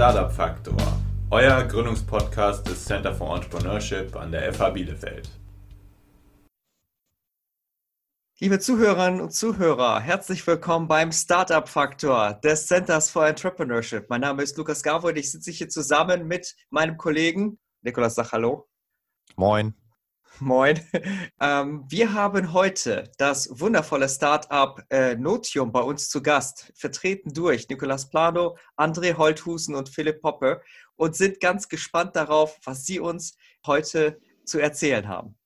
Startup Faktor, euer Gründungspodcast des Center for Entrepreneurship an der FH Bielefeld. Liebe Zuhörerinnen und Zuhörer, herzlich willkommen beim Startup Faktor des Centers for Entrepreneurship. Mein Name ist Lukas Gavo und ich sitze hier zusammen mit meinem Kollegen Nikolas Sach, hallo. Moin. Moin. Ähm, wir haben heute das wundervolle Startup äh, Notium bei uns zu Gast, vertreten durch Nicolas Plano, André Holthusen und Philipp Poppe und sind ganz gespannt darauf, was Sie uns heute zu erzählen haben.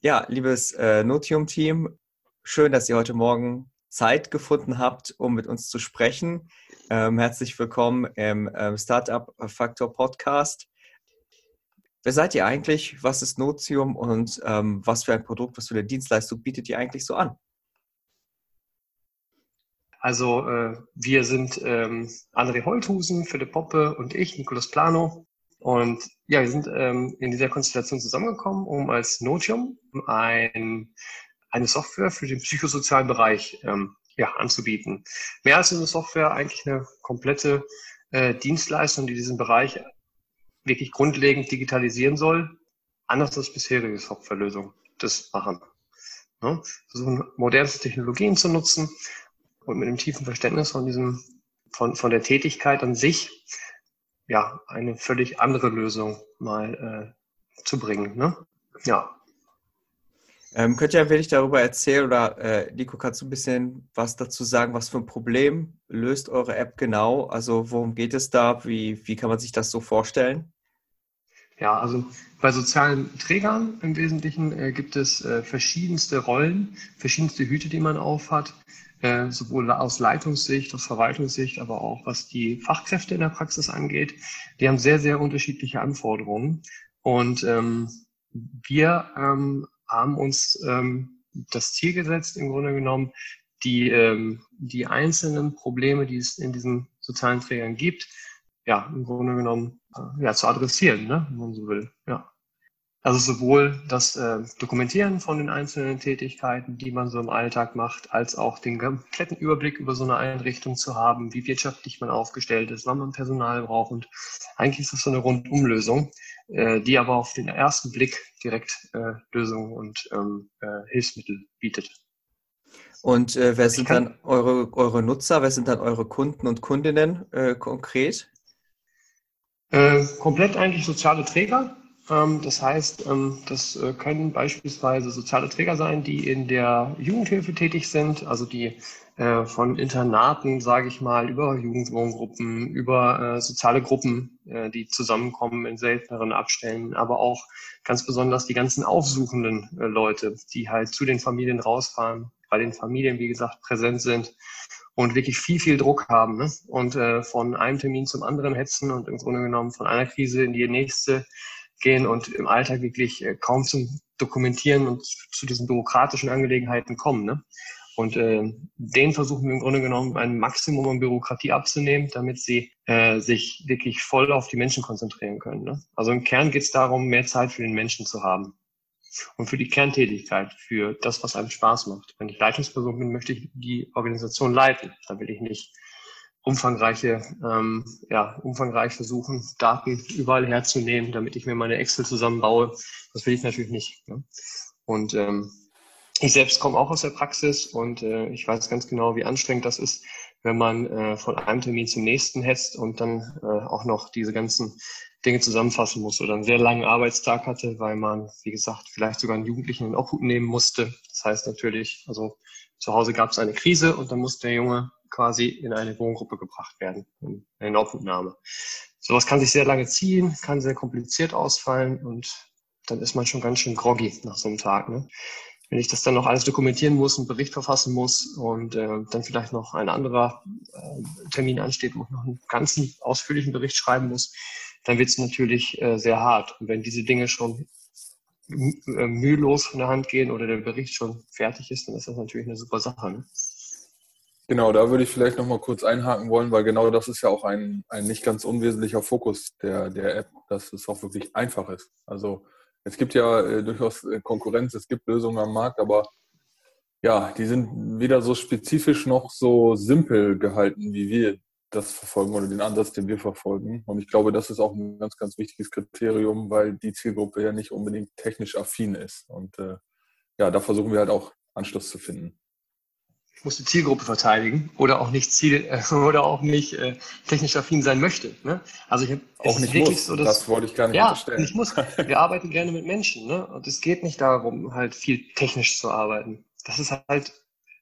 Ja, liebes äh, Notium-Team, schön, dass ihr heute Morgen Zeit gefunden habt, um mit uns zu sprechen. Ähm, herzlich willkommen im ähm, Startup Factor Podcast. Wer seid ihr eigentlich? Was ist Notium und ähm, was für ein Produkt, was für eine Dienstleistung bietet ihr eigentlich so an? Also äh, wir sind ähm, André Holthusen, Philipp Poppe und ich, Nicolas Plano. Und ja, wir sind ähm, in dieser Konstellation zusammengekommen, um als Notium ein, eine Software für den psychosozialen Bereich ähm, ja, anzubieten. Mehr als eine Software, eigentlich eine komplette äh, Dienstleistung, die diesen Bereich wirklich grundlegend digitalisieren soll, anders als bisherige Softwarelösungen das machen. Ja, versuchen modernste Technologien zu nutzen und mit einem tiefen Verständnis von diesem, von, von der Tätigkeit an sich, ja, eine völlig andere Lösung mal äh, zu bringen. Ne? Ja. Ähm, könnt ihr ein wenig darüber erzählen oder äh, Nico, kannst du ein bisschen was dazu sagen, was für ein Problem löst eure App genau? Also worum geht es da? Wie, wie kann man sich das so vorstellen? Ja, also bei sozialen Trägern im Wesentlichen äh, gibt es äh, verschiedenste Rollen, verschiedenste Hüte, die man aufhat, äh, sowohl aus Leitungssicht, aus Verwaltungssicht, aber auch was die Fachkräfte in der Praxis angeht. Die haben sehr, sehr unterschiedliche Anforderungen. Und ähm, wir ähm, haben uns ähm, das Ziel gesetzt, im Grunde genommen, die, ähm, die einzelnen Probleme, die es in diesen sozialen Trägern gibt, ja, im Grunde genommen äh, ja, zu adressieren, ne, wenn man so will. Ja. Also sowohl das äh, Dokumentieren von den einzelnen Tätigkeiten, die man so im Alltag macht, als auch den kompletten Überblick über so eine Einrichtung zu haben, wie wirtschaftlich man aufgestellt ist, wann man Personal braucht. Und eigentlich ist das so eine Rundumlösung, äh, die aber auf den ersten Blick direkt äh, Lösungen und ähm, äh, Hilfsmittel bietet. Und äh, wer sind dann eure, eure Nutzer, wer sind dann eure Kunden und Kundinnen äh, konkret? Äh, komplett eigentlich soziale Träger. Ähm, das heißt, ähm, das äh, können beispielsweise soziale Träger sein, die in der Jugendhilfe tätig sind, also die äh, von Internaten, sage ich mal, über Jugendwohngruppen, über äh, soziale Gruppen, äh, die zusammenkommen in selteneren Abständen, aber auch ganz besonders die ganzen aufsuchenden Leute, die halt zu den Familien rausfahren, bei den Familien, wie gesagt, präsent sind und wirklich viel, viel Druck haben ne? und äh, von einem Termin zum anderen hetzen und im Grunde genommen von einer Krise in die nächste gehen und im Alltag wirklich äh, kaum zum Dokumentieren und zu diesen bürokratischen Angelegenheiten kommen. Ne? Und äh, denen versuchen wir im Grunde genommen ein Maximum an Bürokratie abzunehmen, damit sie äh, sich wirklich voll auf die Menschen konzentrieren können. Ne? Also im Kern geht es darum, mehr Zeit für den Menschen zu haben und für die Kerntätigkeit, für das, was einem Spaß macht. Wenn ich Leitungsperson bin, möchte ich die Organisation leiten. Da will ich nicht umfangreiche, ähm, ja, umfangreich versuchen, Daten überall herzunehmen, damit ich mir meine Excel zusammenbaue. Das will ich natürlich nicht. Ne? Und ähm, ich selbst komme auch aus der Praxis und äh, ich weiß ganz genau, wie anstrengend das ist, wenn man äh, von einem Termin zum nächsten hetzt und dann äh, auch noch diese ganzen Dinge zusammenfassen muss oder einen sehr langen Arbeitstag hatte, weil man, wie gesagt, vielleicht sogar einen Jugendlichen in Obhut nehmen musste. Das heißt natürlich, also zu Hause gab es eine Krise und dann musste der Junge quasi in eine Wohngruppe gebracht werden, in Obhutnahme. Sowas kann sich sehr lange ziehen, kann sehr kompliziert ausfallen und dann ist man schon ganz schön groggy nach so einem Tag. Ne? Wenn ich das dann noch alles dokumentieren muss, einen Bericht verfassen muss und äh, dann vielleicht noch ein anderer äh, Termin ansteht, wo ich noch einen ganzen ausführlichen Bericht schreiben muss, dann wird es natürlich äh, sehr hart. Und wenn diese Dinge schon äh, mühelos von der Hand gehen oder der Bericht schon fertig ist, dann ist das natürlich eine super Sache. Ne? Genau, da würde ich vielleicht nochmal kurz einhaken wollen, weil genau das ist ja auch ein, ein nicht ganz unwesentlicher Fokus der, der App, dass es auch wirklich einfach ist. Also es gibt ja äh, durchaus äh, Konkurrenz, es gibt Lösungen am Markt, aber ja, die sind weder so spezifisch noch so simpel gehalten, wie wir das verfolgen oder den Ansatz, den wir verfolgen. Und ich glaube, das ist auch ein ganz, ganz wichtiges Kriterium, weil die Zielgruppe ja nicht unbedingt technisch affin ist. Und äh, ja, da versuchen wir halt auch Anschluss zu finden. Ich muss die Zielgruppe verteidigen oder auch nicht Ziel äh, oder auch nicht äh, technisch affin sein möchte. Ne? Also ich habe auch nicht muss. So, dass, das wollte ich gar nicht ja, unterstellen. Ich muss. Wir arbeiten gerne mit Menschen, ne? Und es geht nicht darum, halt viel technisch zu arbeiten. Das ist halt,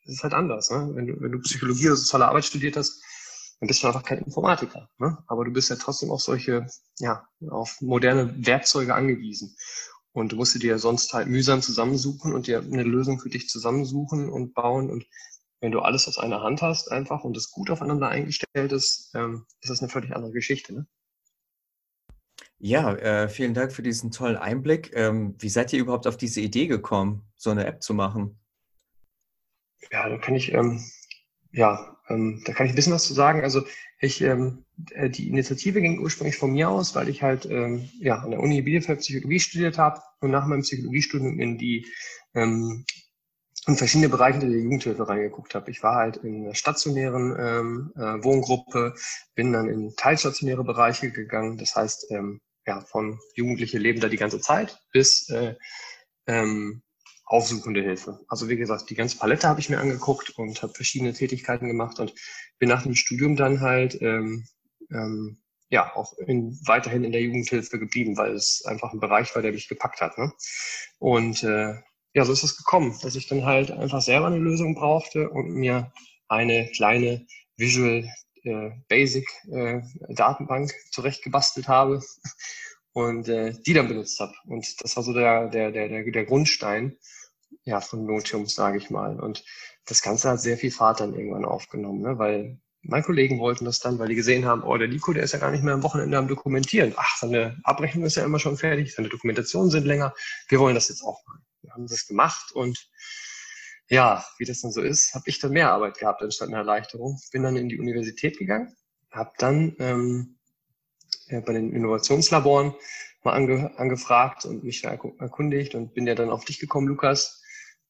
das ist halt anders. Ne? Wenn du, wenn du Psychologie oder soziale Arbeit studiert hast, dann bist du einfach kein Informatiker. Ne? Aber du bist ja trotzdem auf solche, ja, auf moderne Werkzeuge angewiesen. Und du musst dir ja sonst halt mühsam zusammensuchen und dir eine Lösung für dich zusammensuchen und bauen. Und wenn du alles aus einer Hand hast einfach und es gut aufeinander eingestellt ist, ähm, ist das eine völlig andere Geschichte. Ne? Ja, äh, vielen Dank für diesen tollen Einblick. Ähm, wie seid ihr überhaupt auf diese Idee gekommen, so eine App zu machen? Ja, da kann ich ähm, ja, ähm, da kann ich ein bisschen was zu sagen. Also ich, ähm, äh, die Initiative ging ursprünglich von mir aus, weil ich halt ähm, ja, an der Uni Bielefeld Psychologie studiert habe und nach meinem Psychologiestudium in die ähm, in verschiedene Bereiche der Jugendhilfe reingeguckt habe. Ich war halt in einer stationären ähm, äh, Wohngruppe, bin dann in teilstationäre Bereiche gegangen. Das heißt, ähm, ja, von Jugendliche leben da die ganze Zeit bis äh, ähm, aufsuchende Hilfe. Also wie gesagt, die ganze Palette habe ich mir angeguckt und habe verschiedene Tätigkeiten gemacht und bin nach dem Studium dann halt ähm, ähm, ja auch in, weiterhin in der Jugendhilfe geblieben, weil es einfach ein Bereich war, der mich gepackt hat. Ne? Und äh, ja, so ist es gekommen, dass ich dann halt einfach selber eine Lösung brauchte und mir eine kleine Visual äh, Basic äh, Datenbank zurechtgebastelt habe und äh, die dann benutzt habe. Und das war so der, der, der, der, der Grundstein ja, von Notium, sage ich mal. Und das Ganze hat sehr viel Fahrt dann irgendwann aufgenommen, ne? weil meine Kollegen wollten das dann, weil die gesehen haben, oh, der Nico, der ist ja gar nicht mehr am Wochenende am Dokumentieren. Ach, seine Abrechnung ist ja immer schon fertig, seine Dokumentationen sind länger. Wir wollen das jetzt auch machen. Wir haben das gemacht und ja, wie das dann so ist, habe ich dann mehr Arbeit gehabt anstatt eine Erleichterung. Bin dann in die Universität gegangen, habe dann ähm, bei den Innovationslaboren mal ange, angefragt und mich erkundigt und bin ja dann auf dich gekommen, Lukas,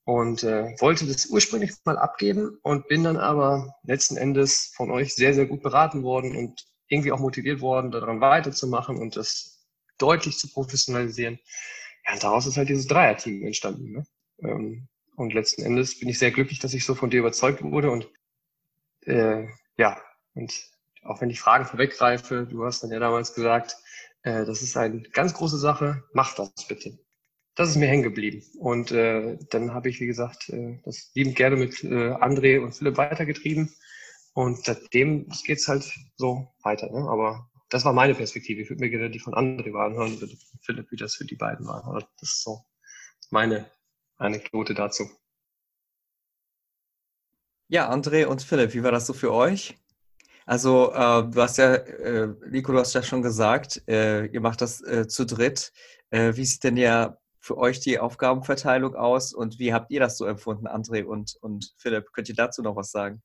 und äh, wollte das ursprünglich mal abgeben und bin dann aber letzten Endes von euch sehr, sehr gut beraten worden und irgendwie auch motiviert worden, daran weiterzumachen und das deutlich zu professionalisieren. Ja, und daraus ist halt dieses Dreier-Team entstanden. Ne? Ähm, und letzten Endes bin ich sehr glücklich, dass ich so von dir überzeugt wurde und äh, ja, und auch wenn ich Fragen vorweggreife, du hast dann ja damals gesagt, äh, das ist eine ganz große Sache, mach das bitte das ist mir hängen geblieben. Und äh, dann habe ich, wie gesagt, äh, das liebend gerne mit äh, André und Philipp weitergetrieben. Und seitdem geht es halt so weiter. Ne? Aber das war meine Perspektive. Ich würde mir gerne die von André anhören, Philipp, wie das für die beiden war. Aber das ist so meine Anekdote dazu. Ja, André und Philipp, wie war das so für euch? Also, äh, du hast ja, äh, Nico, du hast ja schon gesagt, äh, ihr macht das äh, zu dritt. Äh, wie sieht denn ja für euch die Aufgabenverteilung aus und wie habt ihr das so empfunden, André und, und Philipp? Könnt ihr dazu noch was sagen?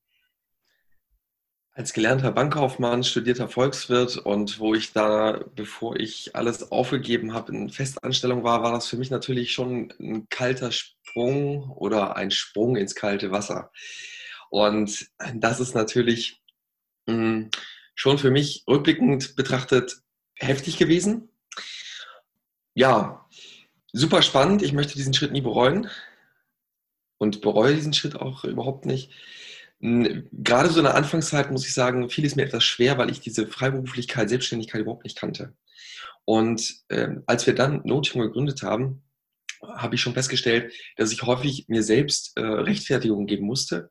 Als gelernter Bankkaufmann, studierter Volkswirt und wo ich da, bevor ich alles aufgegeben habe, in Festanstellung war, war das für mich natürlich schon ein kalter Sprung oder ein Sprung ins kalte Wasser. Und das ist natürlich mh, hm, schon für mich rückblickend betrachtet heftig gewesen. Ja, super spannend. Ich möchte diesen Schritt nie bereuen und bereue diesen Schritt auch überhaupt nicht. Gerade so in der Anfangszeit muss ich sagen, fiel es mir etwas schwer, weil ich diese Freiberuflichkeit, Selbstständigkeit überhaupt nicht kannte. Und äh, als wir dann Notium gegründet haben, habe ich schon festgestellt, dass ich häufig mir selbst äh, Rechtfertigung geben musste.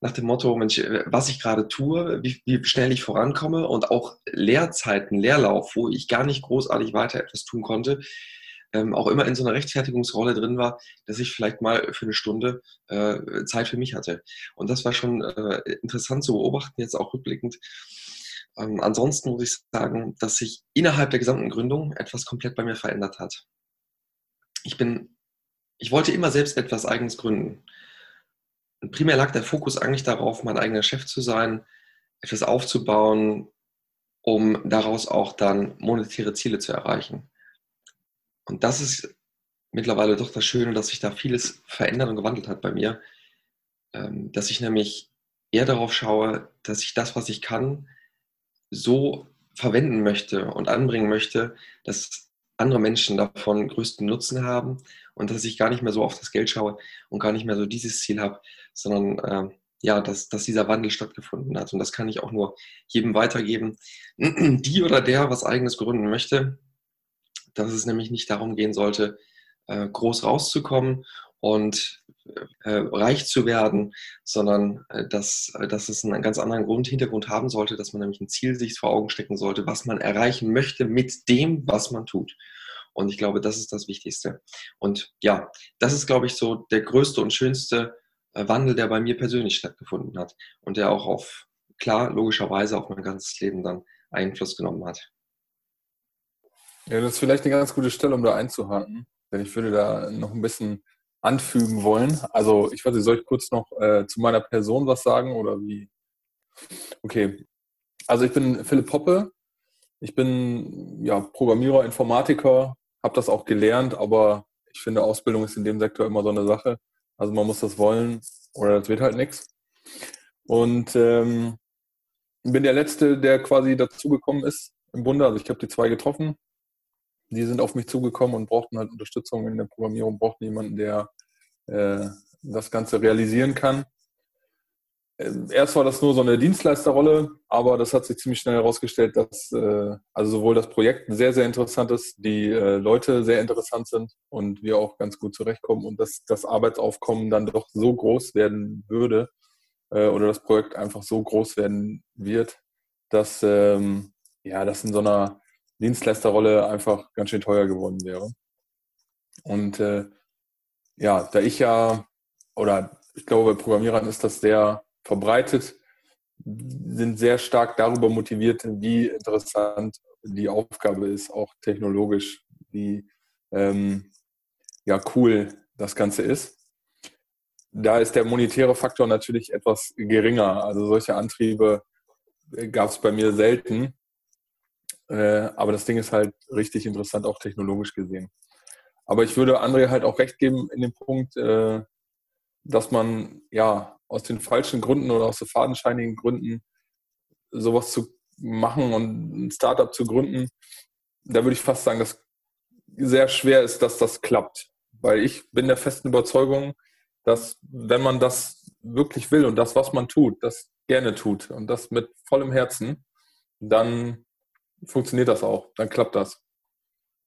Nach dem Motto, Mensch, äh, was ich gerade tue, wie, wie schnell ich vorankomme und auch Lehrzeiten, Leerlauf, wo ich gar nicht großartig weiter etwas tun konnte, ähm, auch immer in so einer Rechtfertigungsrolle drin war, dass ich vielleicht mal für eine Stunde äh, Zeit für mich hatte. Und das war schon äh, interessant zu beobachten, jetzt auch rückblickend. Ähm, ansonsten muss ich sagen, dass sich innerhalb der gesamten Gründung etwas komplett bei mir verändert hat. Ich bin, ich wollte immer selbst etwas Eigenes gründen. Und primär lag der Fokus eigentlich darauf, mein eigener Chef zu sein, etwas aufzubauen, um daraus auch dann monetäre Ziele zu erreichen. Und das ist mittlerweile doch das Schöne, dass sich da vieles verändert und gewandelt hat bei mir. Ähm, dass ich nämlich eher darauf schaue, dass ich das, was ich kann, so verwenden möchte und anbringen möchte, dass andere Menschen davon größten Nutzen haben und dass ich gar nicht mehr so auf das Geld schaue und gar nicht mehr so dieses Ziel habe, sondern äh, ja, dass, dass dieser Wandel stattgefunden hat. Und das kann ich auch nur jedem weitergeben, die oder der was eigenes gründen möchte, dass es nämlich nicht darum gehen sollte, äh, groß rauszukommen und äh, reich zu werden, sondern äh, dass, äh, dass es einen ganz anderen Grund, Hintergrund haben sollte, dass man nämlich ein Ziel sich vor Augen stecken sollte, was man erreichen möchte mit dem, was man tut. Und ich glaube, das ist das Wichtigste. Und ja, das ist, glaube ich, so der größte und schönste äh, Wandel, der bei mir persönlich stattgefunden hat und der auch auf, klar, logischerweise auf mein ganzes Leben dann Einfluss genommen hat. Ja, das ist vielleicht eine ganz gute Stelle, um da einzuhaken, denn ich würde da noch ein bisschen anfügen wollen. Also ich weiß nicht, soll ich kurz noch äh, zu meiner Person was sagen oder wie? Okay. Also ich bin Philipp Poppe. Ich bin ja Programmierer, Informatiker, habe das auch gelernt, aber ich finde, Ausbildung ist in dem Sektor immer so eine Sache. Also man muss das wollen oder das wird halt nichts. Und ähm, bin der Letzte, der quasi dazugekommen ist im Bunde. Also ich habe die zwei getroffen. Die sind auf mich zugekommen und brauchten halt Unterstützung in der Programmierung, brauchten jemanden, der äh, das Ganze realisieren kann. Ähm, erst war das nur so eine Dienstleisterrolle, aber das hat sich ziemlich schnell herausgestellt, dass äh, also sowohl das Projekt sehr, sehr interessant ist, die äh, Leute sehr interessant sind und wir auch ganz gut zurechtkommen und dass das Arbeitsaufkommen dann doch so groß werden würde äh, oder das Projekt einfach so groß werden wird, dass ähm, ja, das in so einer Dienstleisterrolle einfach ganz schön teuer geworden wäre. Und äh, ja, da ich ja, oder ich glaube, bei Programmierern ist das sehr verbreitet, sind sehr stark darüber motiviert, wie interessant die Aufgabe ist, auch technologisch, wie ähm, ja, cool das Ganze ist. Da ist der monetäre Faktor natürlich etwas geringer. Also solche Antriebe gab es bei mir selten. Äh, aber das Ding ist halt richtig interessant, auch technologisch gesehen. Aber ich würde André halt auch recht geben in dem Punkt, äh, dass man ja aus den falschen Gründen oder aus den fadenscheinigen Gründen sowas zu machen und ein Startup zu gründen, da würde ich fast sagen, dass sehr schwer ist, dass das klappt. Weil ich bin der festen Überzeugung, dass wenn man das wirklich will und das, was man tut, das gerne tut und das mit vollem Herzen, dann funktioniert das auch, dann klappt das.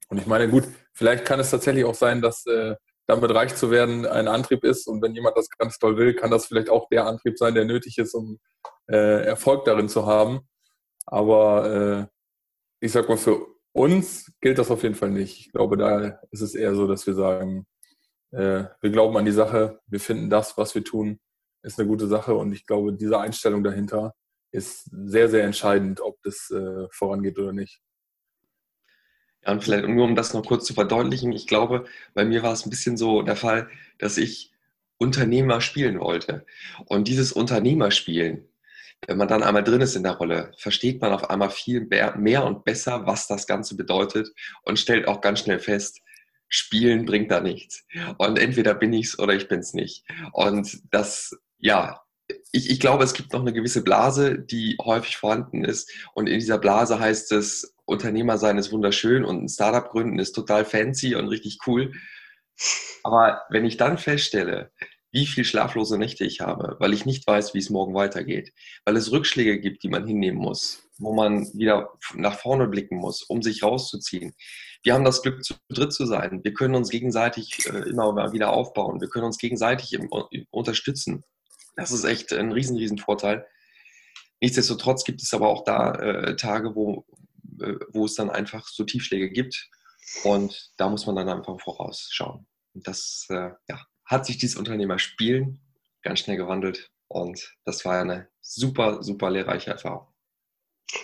Und ich meine, gut, vielleicht kann es tatsächlich auch sein, dass äh, damit reich zu werden ein Antrieb ist. Und wenn jemand das ganz toll will, kann das vielleicht auch der Antrieb sein, der nötig ist, um äh, Erfolg darin zu haben. Aber äh, ich sag mal, für uns gilt das auf jeden Fall nicht. Ich glaube, da ist es eher so, dass wir sagen, äh, wir glauben an die Sache, wir finden das, was wir tun, ist eine gute Sache. Und ich glaube, diese Einstellung dahinter ist sehr, sehr entscheidend, ob das äh, vorangeht oder nicht. Ja, und vielleicht nur um das noch kurz zu verdeutlichen, ich glaube, bei mir war es ein bisschen so der Fall, dass ich Unternehmer spielen wollte. Und dieses Unternehmerspielen, wenn man dann einmal drin ist in der Rolle, versteht man auf einmal viel mehr und besser, was das Ganze bedeutet und stellt auch ganz schnell fest, Spielen bringt da nichts. Und entweder bin ich es oder ich bin es nicht. Und das, ja, ich, ich glaube, es gibt noch eine gewisse Blase, die häufig vorhanden ist. Und in dieser Blase heißt es, Unternehmer sein ist wunderschön und ein Startup gründen ist total fancy und richtig cool. Aber wenn ich dann feststelle, wie viel schlaflose Nächte ich habe, weil ich nicht weiß, wie es morgen weitergeht, weil es Rückschläge gibt, die man hinnehmen muss, wo man wieder nach vorne blicken muss, um sich rauszuziehen. Wir haben das Glück, zu dritt zu sein. Wir können uns gegenseitig äh, immer wieder aufbauen. Wir können uns gegenseitig unterstützen. Das ist echt ein riesen, riesen Vorteil. Nichtsdestotrotz gibt es aber auch da äh, Tage, wo, äh, wo es dann einfach so Tiefschläge gibt. Und da muss man dann einfach vorausschauen. Und das äh, ja, hat sich dieses Unternehmerspielen ganz schnell gewandelt. Und das war ja eine super, super lehrreiche Erfahrung.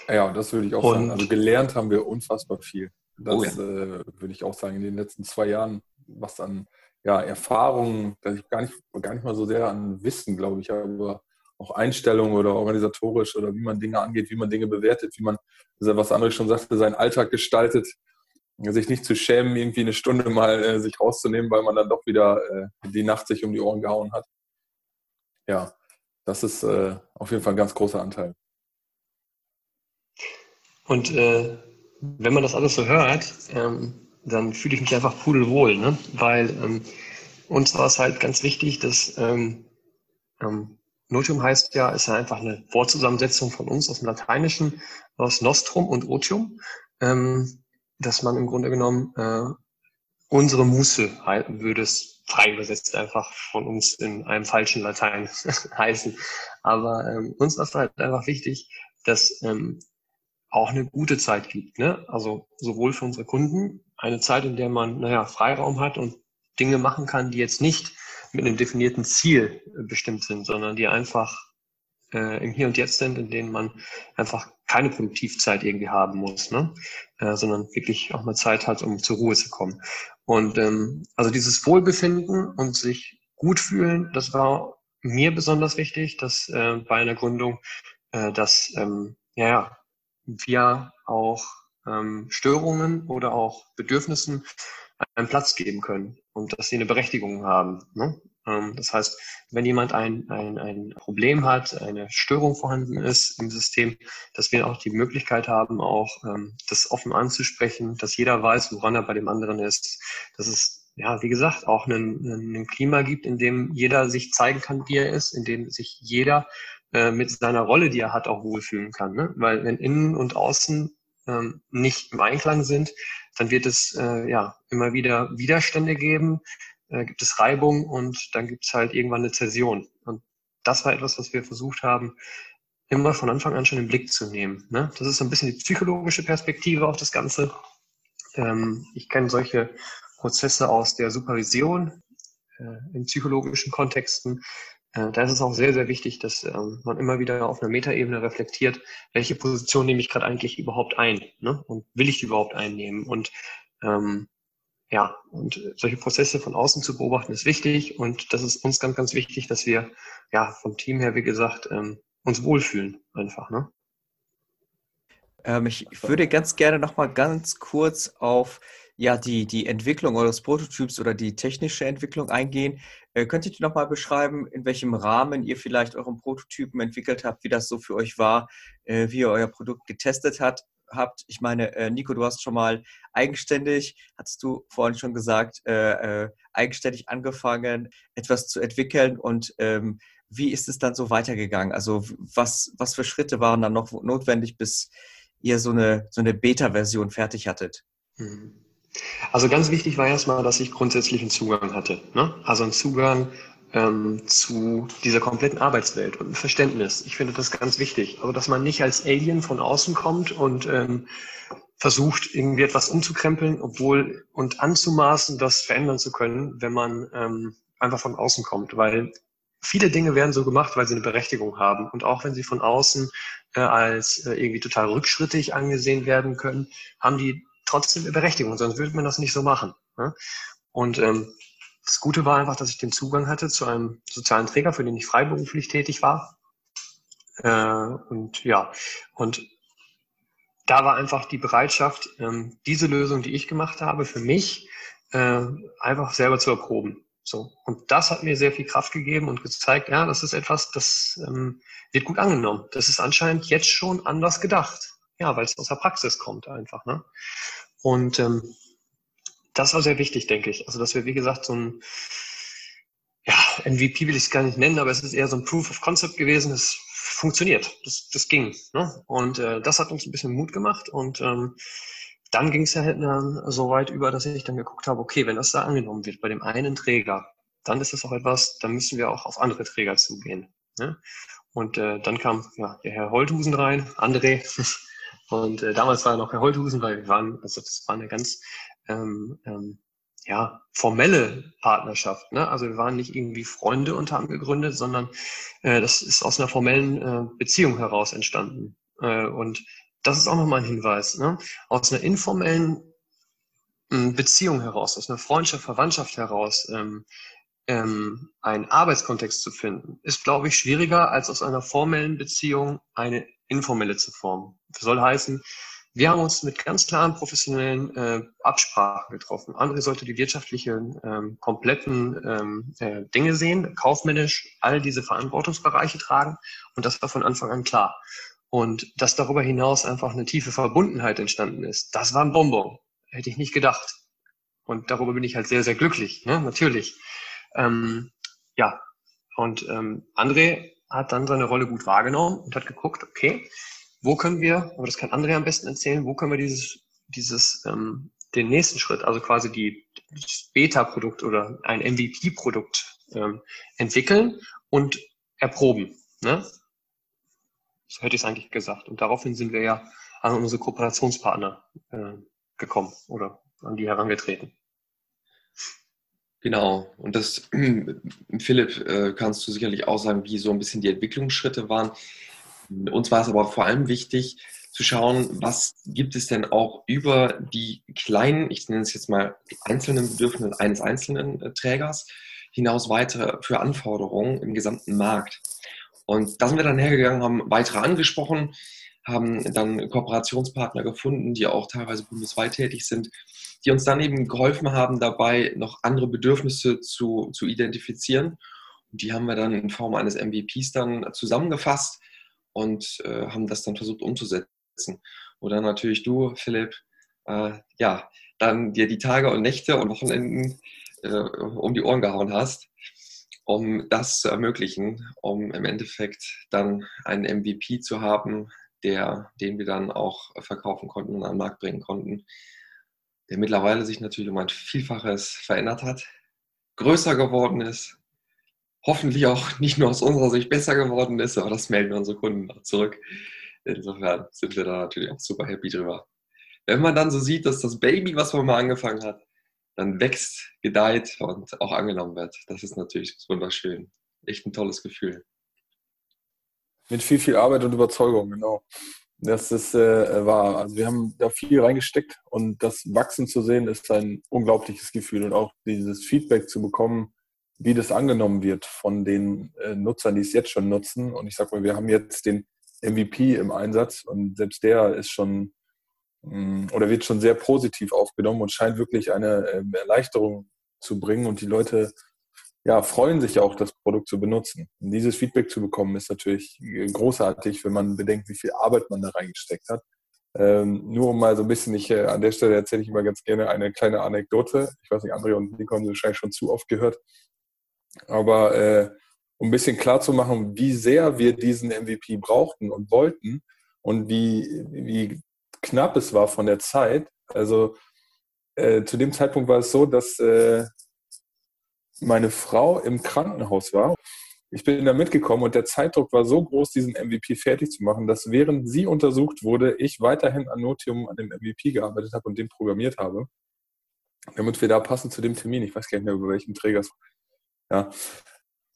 Ja, das würde ich auch und sagen. Also gelernt haben wir unfassbar viel. Das oh ja. äh, würde ich auch sagen, in den letzten zwei Jahren, was an ja, Erfahrungen, dass ich gar nicht, gar nicht mal so sehr an Wissen, glaube ich, aber auch Einstellungen oder organisatorisch oder wie man Dinge angeht, wie man Dinge bewertet, wie man, was André schon sagte, seinen Alltag gestaltet, sich nicht zu schämen, irgendwie eine Stunde mal äh, sich rauszunehmen, weil man dann doch wieder äh, die Nacht sich um die Ohren gehauen hat. Ja, das ist äh, auf jeden Fall ein ganz großer Anteil. Und äh, wenn man das alles so hört, ähm, dann fühle ich mich einfach pudelwohl, ne? weil ähm, uns war es halt ganz wichtig, dass ähm, ähm, Notium heißt ja, ist ja einfach eine Wortzusammensetzung von uns aus dem Lateinischen, aus Nostrum und Otium, ähm, dass man im Grunde genommen äh, unsere Muße halten würde es frei übersetzt einfach von uns in einem falschen Latein heißen. Aber ähm, uns war es halt einfach wichtig, dass ähm, auch eine gute Zeit gibt. Ne? Also sowohl für unsere Kunden eine Zeit, in der man naja, Freiraum hat und Dinge machen kann, die jetzt nicht mit einem definierten Ziel äh, bestimmt sind, sondern die einfach äh, im Hier und Jetzt sind, in denen man einfach keine Produktivzeit irgendwie haben muss, ne? Äh, sondern wirklich auch mal Zeit hat, um zur Ruhe zu kommen. Und ähm, also dieses Wohlbefinden und sich gut fühlen, das war mir besonders wichtig, dass äh, bei einer Gründung, äh, dass ähm, ja, wir auch ähm, Störungen oder auch Bedürfnissen einen Platz geben können und dass sie eine Berechtigung haben. Ne? Ähm, das heißt, wenn jemand ein, ein, ein Problem hat, eine Störung vorhanden ist im System, dass wir auch die Möglichkeit haben, auch ähm, das offen anzusprechen, dass jeder weiß, woran er bei dem anderen ist. Dass es, ja, wie gesagt, auch ein, Klima gibt, in dem jeder sich zeigen kann, wie er ist, in dem sich jeder äh, mit seiner Rolle, die er hat, auch wohlfühlen kann. Ne? Weil wenn innen und außen ähm, nicht im Einklang sind, dann wird es äh, ja immer wieder Widerstände geben, äh, gibt es Reibung und dann gibt es halt irgendwann eine Zäsion. Und das war etwas, was wir versucht haben, immer von Anfang an schon im Blick zu nehmen. Ne? Das ist so ein bisschen die psychologische Perspektive auf das Ganze. Ähm, ich kenne solche Prozesse aus der Supervision äh, in psychologischen Kontexten. Äh, da ist es auch sehr, sehr wichtig, dass ähm, man immer wieder auf einer Metaebene reflektiert, welche Position nehme ich gerade eigentlich überhaupt ein ne? und will ich die überhaupt einnehmen und ähm, ja, und solche Prozesse von außen zu beobachten ist wichtig und das ist uns ganz, ganz wichtig, dass wir ja vom Team her, wie gesagt, ähm, uns wohlfühlen einfach. Ne? Ähm, ich würde ganz gerne noch mal ganz kurz auf ja, die, die Entwicklung eures Prototyps oder die technische Entwicklung eingehen. Äh, könntet ihr noch mal beschreiben, in welchem Rahmen ihr vielleicht euren Prototypen entwickelt habt, wie das so für euch war, äh, wie ihr euer Produkt getestet habt? habt. Ich meine, äh, Nico, du hast schon mal eigenständig, hast du vorhin schon gesagt, äh, äh, eigenständig angefangen, etwas zu entwickeln und ähm, wie ist es dann so weitergegangen? Also was, was für Schritte waren dann noch notwendig, bis ihr so eine, so eine Beta-Version fertig hattet? Mhm. Also ganz wichtig war erstmal, dass ich grundsätzlich einen Zugang hatte. Ne? Also einen Zugang ähm, zu dieser kompletten Arbeitswelt und ein Verständnis. Ich finde das ganz wichtig. Also, dass man nicht als Alien von außen kommt und ähm, versucht, irgendwie etwas umzukrempeln, obwohl und anzumaßen, das verändern zu können, wenn man ähm, einfach von außen kommt. Weil viele Dinge werden so gemacht, weil sie eine Berechtigung haben. Und auch wenn sie von außen äh, als äh, irgendwie total rückschrittig angesehen werden können, haben die trotzdem eine Berechtigung, sonst würde man das nicht so machen. Ne? Und ähm, das Gute war einfach, dass ich den Zugang hatte zu einem sozialen Träger, für den ich freiberuflich tätig war. Äh, und ja, und da war einfach die Bereitschaft, ähm, diese Lösung, die ich gemacht habe, für mich äh, einfach selber zu erproben. So. Und das hat mir sehr viel Kraft gegeben und gezeigt, ja, das ist etwas, das ähm, wird gut angenommen. Das ist anscheinend jetzt schon anders gedacht. Ja, weil es aus der Praxis kommt einfach. Ne? Und ähm, das war sehr wichtig, denke ich. Also, dass wir, wie gesagt, so ein, ja, MVP will ich es gar nicht nennen, aber es ist eher so ein Proof of Concept gewesen. Es funktioniert. Das, das ging. Ne? Und äh, das hat uns ein bisschen Mut gemacht. Und ähm, dann ging es ja halt dann so weit über, dass ich dann geguckt habe, okay, wenn das da angenommen wird bei dem einen Träger, dann ist das auch etwas, dann müssen wir auch auf andere Träger zugehen. Ne? Und äh, dann kam ja, der Herr Holthusen rein, André. Und äh, damals war noch Herr Holthusen, weil wir waren, also das war eine ganz ähm, ähm, ja, formelle Partnerschaft. Ne? Also wir waren nicht irgendwie Freunde und haben gegründet, sondern äh, das ist aus einer formellen äh, Beziehung heraus entstanden. Äh, und das ist auch nochmal ein Hinweis. Ne? Aus einer informellen äh, Beziehung heraus, aus einer Freundschaft, Verwandtschaft heraus, ähm, ähm, einen Arbeitskontext zu finden, ist, glaube ich, schwieriger, als aus einer formellen Beziehung eine informelle zu formen. Das soll heißen, wir haben uns mit ganz klaren professionellen äh, Absprachen getroffen. André sollte die wirtschaftlichen ähm, kompletten ähm, äh, Dinge sehen, kaufmännisch all diese Verantwortungsbereiche tragen und das war von Anfang an klar. Und dass darüber hinaus einfach eine tiefe Verbundenheit entstanden ist, das war ein Bonbon. Hätte ich nicht gedacht. Und darüber bin ich halt sehr, sehr glücklich, ne? natürlich. Ähm, ja, und ähm, André hat dann seine Rolle gut wahrgenommen und hat geguckt, okay, wo können wir, aber das kann André am besten erzählen, wo können wir dieses, dieses ähm, den nächsten Schritt, also quasi die, das Beta-Produkt oder ein MVP-Produkt ähm, entwickeln und erproben. Ne? So hätte ich es eigentlich gesagt. Und daraufhin sind wir ja an unsere Kooperationspartner äh, gekommen oder an die herangetreten. Genau, und das, Philipp, äh, kannst du sicherlich auch sagen, wie so ein bisschen die Entwicklungsschritte waren. Uns war es aber vor allem wichtig, zu schauen, was gibt es denn auch über die kleinen, ich nenne es jetzt mal einzelnen Bedürfnisse eines einzelnen äh, Trägers hinaus weitere für Anforderungen im gesamten Markt. Und da sind wir dann hergegangen, haben weitere angesprochen, haben dann Kooperationspartner gefunden, die auch teilweise bundesweit tätig sind, die uns dann eben geholfen haben, dabei noch andere Bedürfnisse zu, zu identifizieren. Und die haben wir dann in Form eines MVPs dann zusammengefasst und äh, haben das dann versucht umzusetzen sitzen. Oder natürlich du, Philipp, äh, ja, dann dir die Tage und Nächte und Wochenenden äh, um die Ohren gehauen hast, um das zu ermöglichen, um im Endeffekt dann einen MVP zu haben, der, den wir dann auch verkaufen konnten und an den Markt bringen konnten, der mittlerweile sich natürlich um ein Vielfaches verändert hat, größer geworden ist, hoffentlich auch nicht nur aus unserer Sicht besser geworden ist, aber das melden unsere Kunden auch zurück. Insofern sind wir da natürlich auch super happy drüber. Wenn man dann so sieht, dass das Baby, was man mal angefangen hat, dann wächst, gedeiht und auch angenommen wird, das ist natürlich wunderschön. Echt ein tolles Gefühl. Mit viel, viel Arbeit und Überzeugung, genau. Das ist äh, wahr. Also wir haben da viel reingesteckt und das Wachsen zu sehen, ist ein unglaubliches Gefühl und auch dieses Feedback zu bekommen, wie das angenommen wird von den äh, Nutzern, die es jetzt schon nutzen. Und ich sag mal, wir haben jetzt den MVP im Einsatz und selbst der ist schon mm, oder wird schon sehr positiv aufgenommen und scheint wirklich eine ähm, Erleichterung zu bringen und die Leute ja, freuen sich auch, das Produkt zu benutzen. Und dieses Feedback zu bekommen, ist natürlich großartig, wenn man bedenkt, wie viel Arbeit man da reingesteckt hat. Ähm, nur um mal so ein bisschen, ich, äh, an der Stelle erzähle ich immer ganz gerne eine kleine Anekdote. Ich weiß nicht, André und Nico haben sie wahrscheinlich schon zu oft gehört. Aber äh, um ein bisschen klar zu machen, wie sehr wir diesen MVP brauchten und wollten und wie, wie knapp es war von der Zeit. Also äh, zu dem Zeitpunkt war es so, dass äh, meine Frau im Krankenhaus war. Ich bin da mitgekommen und der Zeitdruck war so groß, diesen MVP fertig zu machen, dass während sie untersucht wurde, ich weiterhin an Notium an dem MVP gearbeitet habe und den programmiert habe, damit wir da passend zu dem Termin, ich weiß gar nicht mehr, über welchen Träger es ja,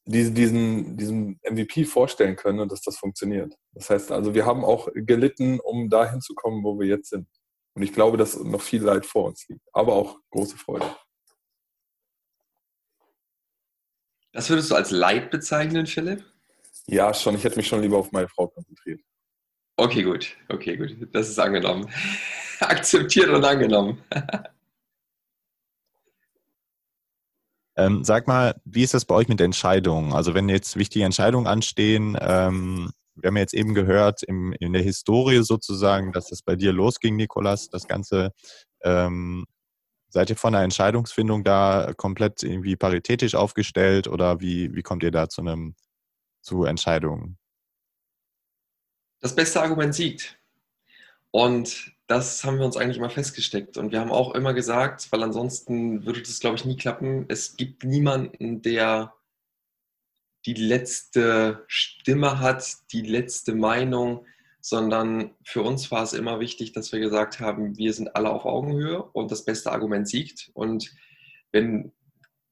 diesen, diesen, diesen MVP vorstellen können und dass das funktioniert. Das heißt also, wir haben auch gelitten, um dahin zu kommen, wo wir jetzt sind. Und ich glaube, dass noch viel Leid vor uns liegt, aber auch große Freude. Das würdest du als Leid bezeichnen, Philipp? Ja, schon. Ich hätte mich schon lieber auf meine Frau konzentriert. Okay, gut. Okay, gut. Das ist angenommen. Akzeptiert und angenommen. Ähm, sag mal, wie ist das bei euch mit Entscheidungen? Also wenn jetzt wichtige Entscheidungen anstehen, ähm, wir haben jetzt eben gehört im, in der Historie sozusagen, dass es bei dir losging, Nikolas, das Ganze. Ähm, seid ihr von der Entscheidungsfindung da komplett irgendwie paritätisch aufgestellt oder wie, wie kommt ihr da zu einem zu Entscheidungen? Das beste Argument siegt. Und das haben wir uns eigentlich immer festgesteckt. Und wir haben auch immer gesagt, weil ansonsten würde das, glaube ich, nie klappen, es gibt niemanden, der die letzte Stimme hat, die letzte Meinung, sondern für uns war es immer wichtig, dass wir gesagt haben, wir sind alle auf Augenhöhe und das beste Argument siegt. Und wenn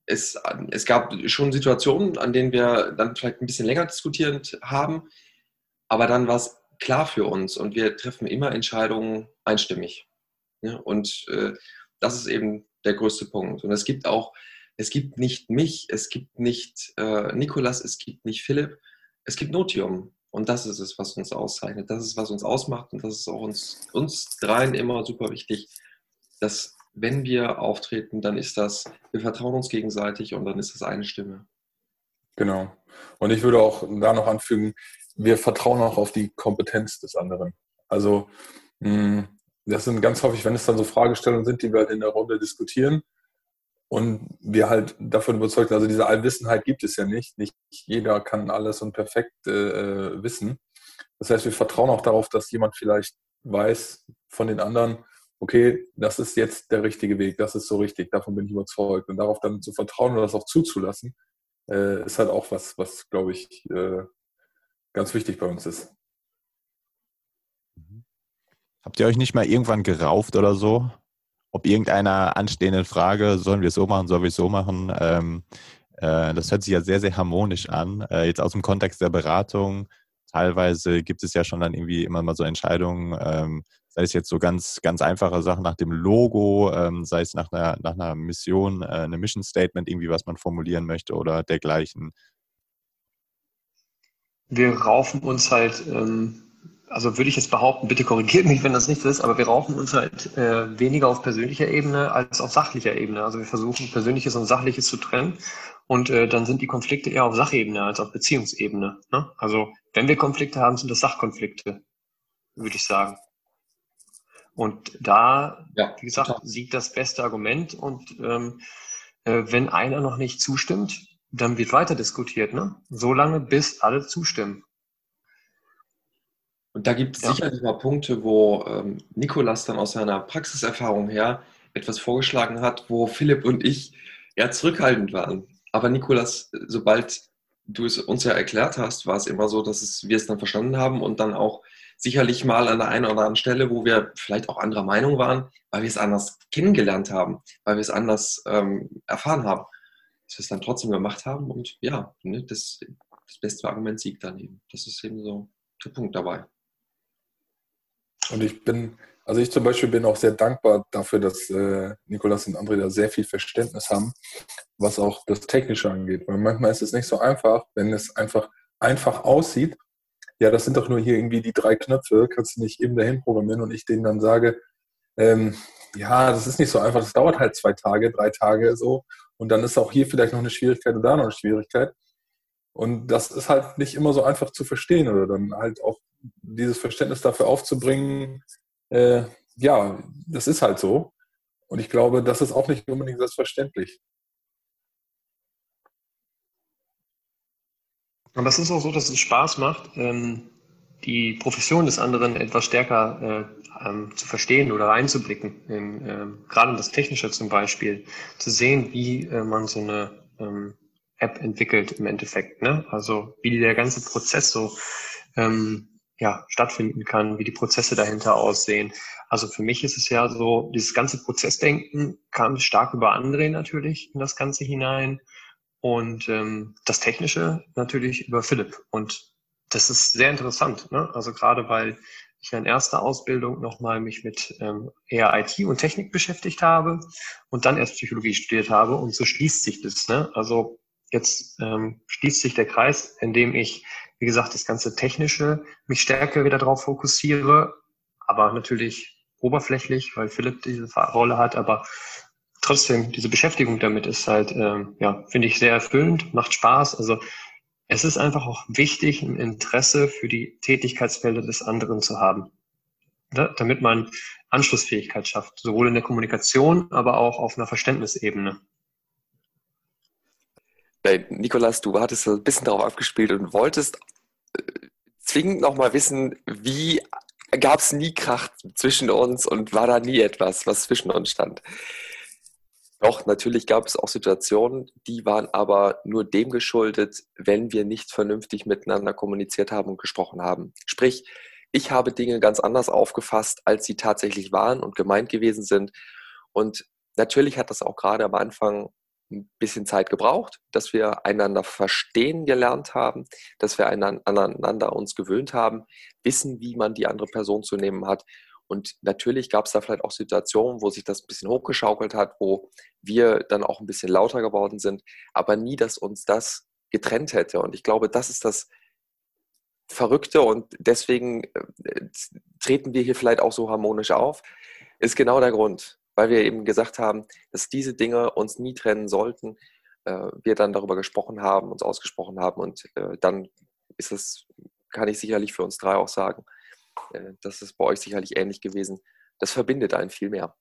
es, es gab schon Situationen, an denen wir dann vielleicht ein bisschen länger diskutierend haben, aber dann war es klar für uns und wir treffen immer Entscheidungen einstimmig. Und äh, das ist eben der größte Punkt. Und es gibt auch, es gibt nicht mich, es gibt nicht äh, Nikolas, es gibt nicht Philipp, es gibt Notium. Und das ist es, was uns auszeichnet. Das ist, was uns ausmacht. Und das ist auch uns, uns dreien immer super wichtig, dass wenn wir auftreten, dann ist das, wir vertrauen uns gegenseitig und dann ist das eine Stimme. Genau. Und ich würde auch da noch anfügen, wir vertrauen auch auf die Kompetenz des anderen. Also mh, das sind ganz häufig, wenn es dann so Fragestellungen sind, die wir halt in der Runde diskutieren und wir halt davon überzeugt also diese Allwissenheit gibt es ja nicht. Nicht jeder kann alles und perfekt äh, äh, wissen. Das heißt, wir vertrauen auch darauf, dass jemand vielleicht weiß von den anderen, okay, das ist jetzt der richtige Weg, das ist so richtig, davon bin ich überzeugt. Und darauf dann zu vertrauen und das auch zuzulassen, äh, ist halt auch was, was, glaube ich, äh, ganz wichtig bei uns ist. Mhm. Habt ihr euch nicht mal irgendwann gerauft oder so? Ob irgendeiner anstehenden Frage, sollen wir es so machen, sollen wir es so machen? Ähm, äh, das hört sich ja sehr, sehr harmonisch an. Äh, jetzt aus dem Kontext der Beratung, teilweise gibt es ja schon dann irgendwie immer mal so Entscheidungen, ähm, sei es jetzt so ganz, ganz einfache Sachen nach dem Logo, ähm, sei es nach einer, nach einer Mission, äh, eine Mission Statement, irgendwie, was man formulieren möchte oder dergleichen. Wir raufen uns halt, ähm, also würde ich jetzt behaupten, bitte korrigiert mich, wenn das nicht so ist, aber wir raufen uns halt äh, weniger auf persönlicher Ebene als auf sachlicher Ebene. Also wir versuchen Persönliches und Sachliches zu trennen und äh, dann sind die Konflikte eher auf Sachebene als auf Beziehungsebene. Ne? Also wenn wir Konflikte haben, sind das Sachkonflikte, würde ich sagen. Und da, ja, wie gesagt, total. siegt das beste Argument. Und ähm, äh, wenn einer noch nicht zustimmt, dann wird weiter diskutiert, ne? So lange, bis alle zustimmen. Und da gibt es ja. sicherlich mal Punkte, wo ähm, Nikolas dann aus seiner Praxiserfahrung her etwas vorgeschlagen hat, wo Philipp und ich eher zurückhaltend waren. Aber Nikolas, sobald du es uns ja erklärt hast, war es immer so, dass es, wir es dann verstanden haben und dann auch sicherlich mal an der einen oder anderen Stelle, wo wir vielleicht auch anderer Meinung waren, weil wir es anders kennengelernt haben, weil wir es anders ähm, erfahren haben, dass wir es dann trotzdem gemacht haben und ja, ne, das, das beste Argument siegt dann eben. Das ist eben so der Punkt dabei. Und ich bin, also ich zum Beispiel bin auch sehr dankbar dafür, dass äh, Nikolas und André da sehr viel Verständnis haben, was auch das Technische angeht. Weil manchmal ist es nicht so einfach, wenn es einfach einfach aussieht ja, das sind doch nur hier irgendwie die drei Knöpfe, kannst du nicht eben dahin programmieren und ich denen dann sage, ähm, ja, das ist nicht so einfach, das dauert halt zwei Tage, drei Tage so und dann ist auch hier vielleicht noch eine Schwierigkeit und da noch eine Schwierigkeit. Und das ist halt nicht immer so einfach zu verstehen oder dann halt auch dieses Verständnis dafür aufzubringen, äh, ja, das ist halt so. Und ich glaube, das ist auch nicht unbedingt selbstverständlich. Aber es ist auch so, dass es Spaß macht, ähm, die Profession des anderen etwas stärker äh, ähm, zu verstehen oder reinzublicken. In, ähm, gerade das Technische zum Beispiel, zu sehen, wie äh, man so eine App entwickelt im Endeffekt. Ne? Also wie der ganze Prozess so ähm, ja, stattfinden kann, wie die Prozesse dahinter aussehen. Also für mich ist es ja so, dieses ganze Prozessdenken kam stark über andere natürlich in das Ganze hinein und ähm, das Technische natürlich über Philipp. Und das ist sehr interessant. Ne? Also gerade weil ich in erster Ausbildung nochmal mich mit ähm, eher IT und Technik beschäftigt habe und dann erst Psychologie studiert habe und so schließt sich das. Ne? Also jetzt ähm, schließt sich der Kreis, indem ich, wie gesagt, das ganze Technische mich stärker wieder darauf fokussiere, aber natürlich oberflächlich, weil Philipp diese Rolle hat, aber trotzdem, diese Beschäftigung damit ist halt, ähm, ja, finde ich sehr erfüllend, macht Spaß. Also es ist einfach auch wichtig, ein Interesse für die Tätigkeitsfelder des anderen zu haben, ne? damit man Anschlussfähigkeit schafft, sowohl in der Kommunikation, aber auch auf einer Verständnisebene. Nikolas, du hattest ein bisschen darauf abgespielt und wolltest äh, zwingend nochmal wissen, wie gab es nie Krach zwischen uns und war da nie etwas, was zwischen uns stand? Doch, natürlich gab es auch Situationen, die waren aber nur dem geschuldet, wenn wir nicht vernünftig miteinander kommuniziert haben und gesprochen haben. Sprich, ich habe Dinge ganz anders aufgefasst, als sie tatsächlich waren und gemeint gewesen sind. Und natürlich hat das auch gerade am Anfang ein bisschen Zeit gebraucht, dass wir einander verstehen gelernt haben, dass wir aneinander uns gewöhnt haben, wissen, wie man die andere Person zu nehmen hat. Und natürlich gab es da vielleicht auch Situationen, wo sich das ein bisschen hochgeschaukelt hat, wo wir dann auch ein bisschen lauter geworden sind, aber nie, dass uns das getrennt hätte. Und ich glaube, das ist das Verrückte und deswegen äh, treten wir hier vielleicht auch so harmonisch auf, ist genau der Grund, weil wir eben gesagt haben, dass diese Dinge uns nie trennen sollten. Äh, wir dann darüber gesprochen haben, uns ausgesprochen haben und äh, dann ist es kann ich sicherlich für uns drei auch sagen. Äh, das ist bei euch sicherlich ähnlich gewesen. Das verbindet einen viel mehr.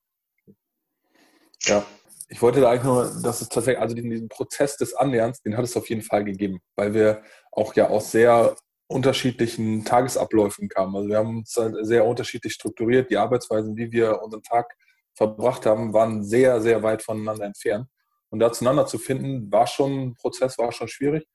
Ja, ich wollte da eigentlich nur, dass es tatsächlich, also diesen, diesen Prozess des Annäherns, den hat es auf jeden Fall gegeben, weil wir auch ja aus sehr unterschiedlichen Tagesabläufen kamen. Also wir haben uns halt sehr unterschiedlich strukturiert. Die Arbeitsweisen, wie wir unseren Tag verbracht haben, waren sehr, sehr weit voneinander entfernt. Und da zueinander zu finden, war schon ein Prozess, war schon schwierig.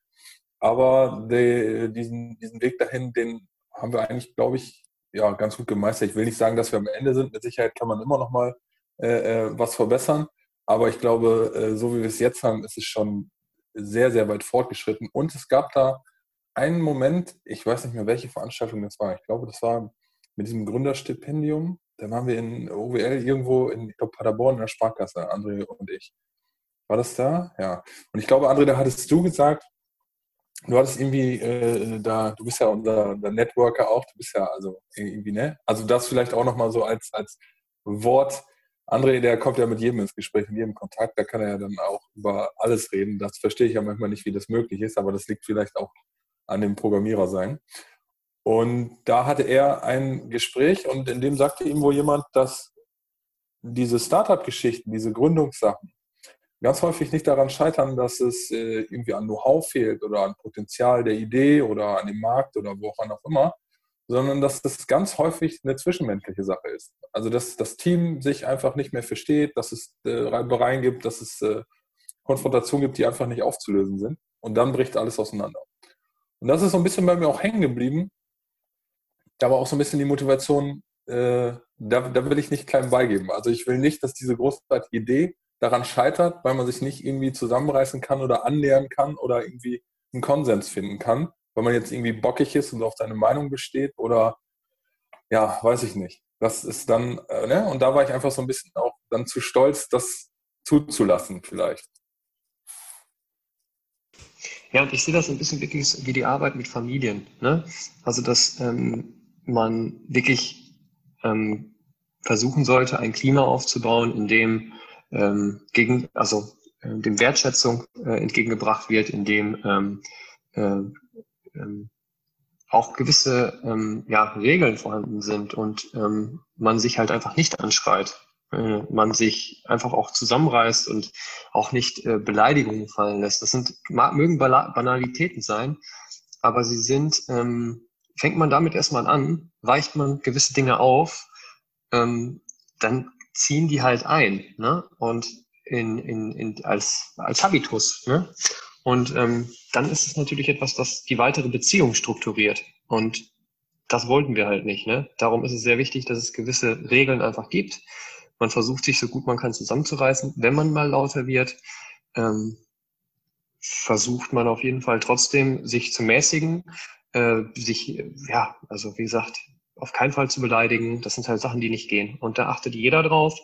Aber die, diesen, diesen Weg dahin, den haben wir eigentlich, glaube ich, ja, ganz gut gemeistert. Ich will nicht sagen, dass wir am Ende sind. Mit Sicherheit kann man immer noch mal äh, äh was verbessern. Aber ich glaube, äh, so wie wir es jetzt haben, ist es schon sehr, sehr weit fortgeschritten. Und es gab da einen Moment, ich weiß nicht mehr, welche Veranstaltung das war. Ich glaube, das war mit diesem Gründerstipendium. Da waren wir in OWL irgendwo in, ich glaube, Paderborn in der Sparkasse, André und ich. War das da? Ja. Und ich glaube, André, da hattest du gesagt, du hattest irgendwie äh, da, du bist ja unser, unser, Networker auch, du bist ja also irgendwie, ne? Also das vielleicht auch nochmal so als, als Wort. André, der kommt ja mit jedem ins Gespräch, mit jedem Kontakt, da kann er ja dann auch über alles reden. Das verstehe ich ja manchmal nicht, wie das möglich ist, aber das liegt vielleicht auch an dem Programmierer sein. Und da hatte er ein Gespräch und in dem sagte ihm wohl jemand, dass diese Startup-Geschichten, diese Gründungssachen, ganz häufig nicht daran scheitern, dass es äh, irgendwie an Know-how fehlt oder an Potenzial der Idee oder an dem Markt oder woran auch immer, sondern dass das ganz häufig eine zwischenmenschliche Sache ist. Also dass das Team sich einfach nicht mehr versteht, dass es äh, Reibereien gibt, dass es äh, Konfrontationen gibt, die einfach nicht aufzulösen sind. Und dann bricht alles auseinander. Und das ist so ein bisschen bei mir auch hängen geblieben. Da war auch so ein bisschen die Motivation, äh, da, da will ich nicht klein beigeben. Also ich will nicht, dass diese großartige Idee daran scheitert, weil man sich nicht irgendwie zusammenreißen kann oder annähern kann oder irgendwie einen Konsens finden kann, weil man jetzt irgendwie bockig ist und auf seine Meinung besteht oder ja, weiß ich nicht. Das ist dann, äh, ne? Und da war ich einfach so ein bisschen auch dann zu stolz, das zuzulassen vielleicht. Ja, und ich sehe das ein bisschen wirklich wie die Arbeit mit Familien. Ne? Also, dass ähm, man wirklich ähm, versuchen sollte, ein Klima aufzubauen, in dem ähm, gegen, also äh, dem Wertschätzung äh, entgegengebracht wird, in dem ähm, äh, ähm, auch gewisse ähm, ja, Regeln vorhanden sind und ähm, man sich halt einfach nicht anschreit. Äh, man sich einfach auch zusammenreißt und auch nicht äh, Beleidigungen fallen lässt. Das sind, mögen Banalitäten sein, aber sie sind, ähm, fängt man damit erstmal an, weicht man gewisse Dinge auf, ähm, dann ziehen die halt ein ne? und in, in, in, als, als Habitus. Ne? Und ähm, dann ist es natürlich etwas, das die weitere Beziehung strukturiert. Und das wollten wir halt nicht. Ne? Darum ist es sehr wichtig, dass es gewisse Regeln einfach gibt. Man versucht sich so gut man kann zusammenzureißen. Wenn man mal lauter wird, ähm, versucht man auf jeden Fall trotzdem, sich zu mäßigen, äh, sich, ja, also wie gesagt, auf keinen Fall zu beleidigen. Das sind halt Sachen, die nicht gehen. Und da achtet jeder drauf,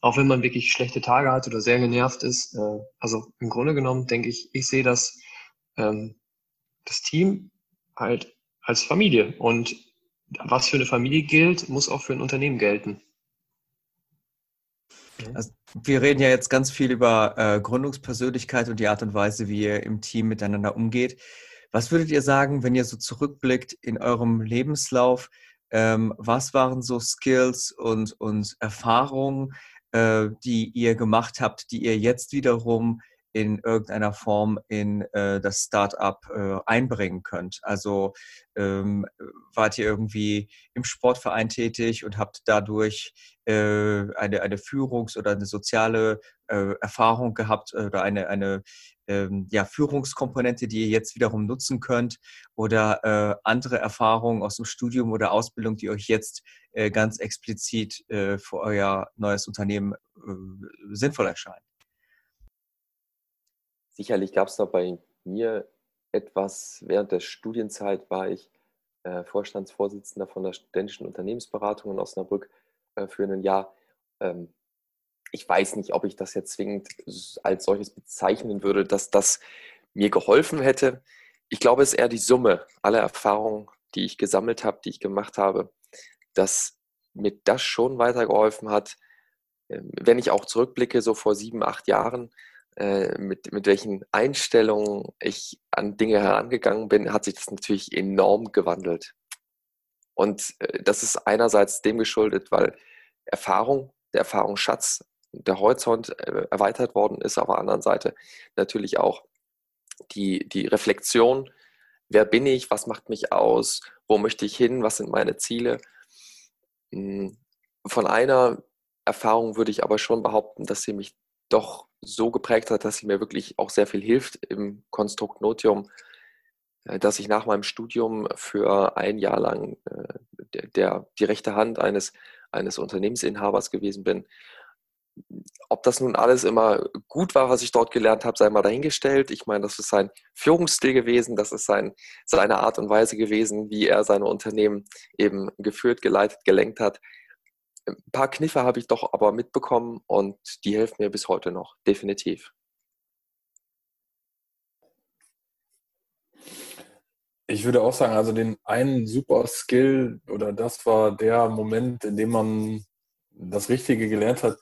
auch wenn man wirklich schlechte Tage hat oder sehr genervt ist. Äh, also im Grunde genommen denke ich, ich sehe das, ähm, das Team halt als Familie. Und was für eine Familie gilt, muss auch für ein Unternehmen gelten. Also, wir reden ja jetzt ganz viel über äh, Gründungspersönlichkeit und die Art und Weise, wie ihr im Team miteinander umgeht. Was würdet ihr sagen, wenn ihr so zurückblickt in eurem Lebenslauf? Ähm, was waren so Skills und, und Erfahrungen, äh, die ihr gemacht habt, die ihr jetzt wiederum in irgendeiner Form in äh, das Startup äh, einbringen könnt. Also ähm, wart ihr irgendwie im Sportverein tätig und habt dadurch äh, eine, eine Führungs- oder eine soziale äh, Erfahrung gehabt oder eine, eine ähm, ja, Führungskomponente, die ihr jetzt wiederum nutzen könnt oder äh, andere Erfahrungen aus dem Studium oder Ausbildung, die euch jetzt äh, ganz explizit äh, für euer neues Unternehmen äh, sinnvoll erscheinen? Sicherlich gab es da bei mir etwas, während der Studienzeit war ich äh, Vorstandsvorsitzender von der studentischen Unternehmensberatung in Osnabrück äh, für ein Jahr. Ähm, ich weiß nicht, ob ich das jetzt zwingend als solches bezeichnen würde, dass das mir geholfen hätte. Ich glaube, es ist eher die Summe aller Erfahrungen, die ich gesammelt habe, die ich gemacht habe, dass mir das schon weitergeholfen hat. Ähm, wenn ich auch zurückblicke, so vor sieben, acht Jahren, äh, mit, mit welchen Einstellungen ich an Dinge herangegangen bin, hat sich das natürlich enorm gewandelt. Und äh, das ist einerseits dem geschuldet, weil Erfahrung, der Erfahrungsschatz, der Horizont äh, erweitert worden ist, auf der anderen Seite natürlich auch die, die Reflexion, wer bin ich, was macht mich aus, wo möchte ich hin, was sind meine Ziele. Hm, von einer Erfahrung würde ich aber schon behaupten, dass sie mich doch so geprägt hat, dass sie mir wirklich auch sehr viel hilft im Konstrukt Notium, äh, dass ich nach meinem Studium für ein Jahr lang äh, der, der, die rechte Hand eines, eines Unternehmensinhabers gewesen bin. Ob das nun alles immer gut war, was ich dort gelernt habe, sei mal dahingestellt. Ich meine, das ist sein Führungsstil gewesen, das ist sein, seine Art und Weise gewesen, wie er seine Unternehmen eben geführt, geleitet, gelenkt hat. Ein paar Kniffe habe ich doch aber mitbekommen und die helfen mir bis heute noch, definitiv. Ich würde auch sagen, also den einen super Skill oder das war der Moment, in dem man das Richtige gelernt hat,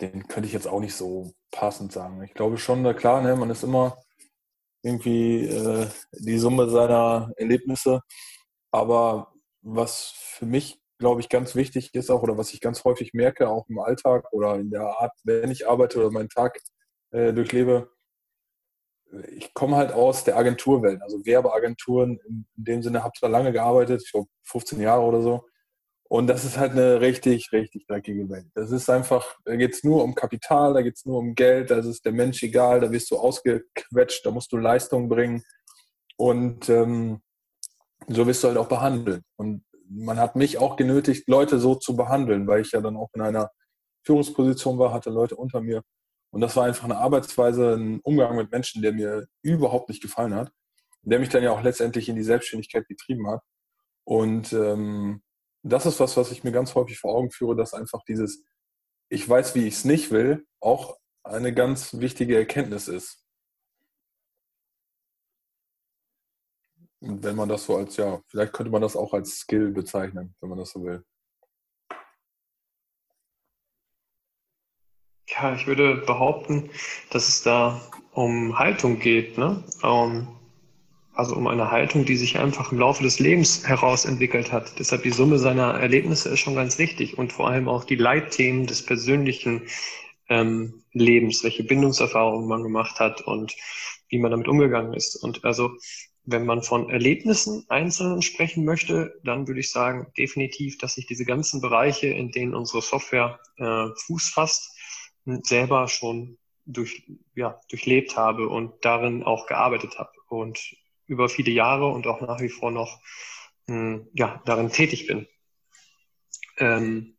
den könnte ich jetzt auch nicht so passend sagen. Ich glaube schon, na klar, ne, man ist immer irgendwie äh, die Summe seiner Erlebnisse. Aber was für mich, glaube ich, ganz wichtig ist auch oder was ich ganz häufig merke, auch im Alltag oder in der Art, wenn ich arbeite oder meinen Tag äh, durchlebe, ich komme halt aus der Agenturwelt, also Werbeagenturen in dem Sinne, habe da lange gearbeitet, ich glaube 15 Jahre oder so. Und das ist halt eine richtig, richtig dreckige Welt. Das ist einfach, da geht es nur um Kapital, da geht es nur um Geld, da ist der Mensch egal, da wirst du ausgequetscht, da musst du Leistung bringen. Und ähm, so wirst du halt auch behandelt. Und man hat mich auch genötigt, Leute so zu behandeln, weil ich ja dann auch in einer Führungsposition war, hatte Leute unter mir. Und das war einfach eine Arbeitsweise, ein Umgang mit Menschen, der mir überhaupt nicht gefallen hat, der mich dann ja auch letztendlich in die Selbstständigkeit getrieben hat. Und ähm, das ist was, was ich mir ganz häufig vor Augen führe, dass einfach dieses, ich weiß, wie ich es nicht will, auch eine ganz wichtige Erkenntnis ist. Und wenn man das so als, ja, vielleicht könnte man das auch als Skill bezeichnen, wenn man das so will. Ja, ich würde behaupten, dass es da um Haltung geht, ne? Um, also um eine Haltung, die sich einfach im Laufe des Lebens herausentwickelt hat. Deshalb die Summe seiner Erlebnisse ist schon ganz wichtig und vor allem auch die Leitthemen des persönlichen ähm, Lebens, welche Bindungserfahrungen man gemacht hat und wie man damit umgegangen ist. Und also wenn man von Erlebnissen einzelnen sprechen möchte, dann würde ich sagen definitiv, dass sich diese ganzen Bereiche, in denen unsere Software äh, Fuß fasst, selber schon durch, ja, durchlebt habe und darin auch gearbeitet habe und über viele Jahre und auch nach wie vor noch hm, ja, darin tätig bin. Ähm,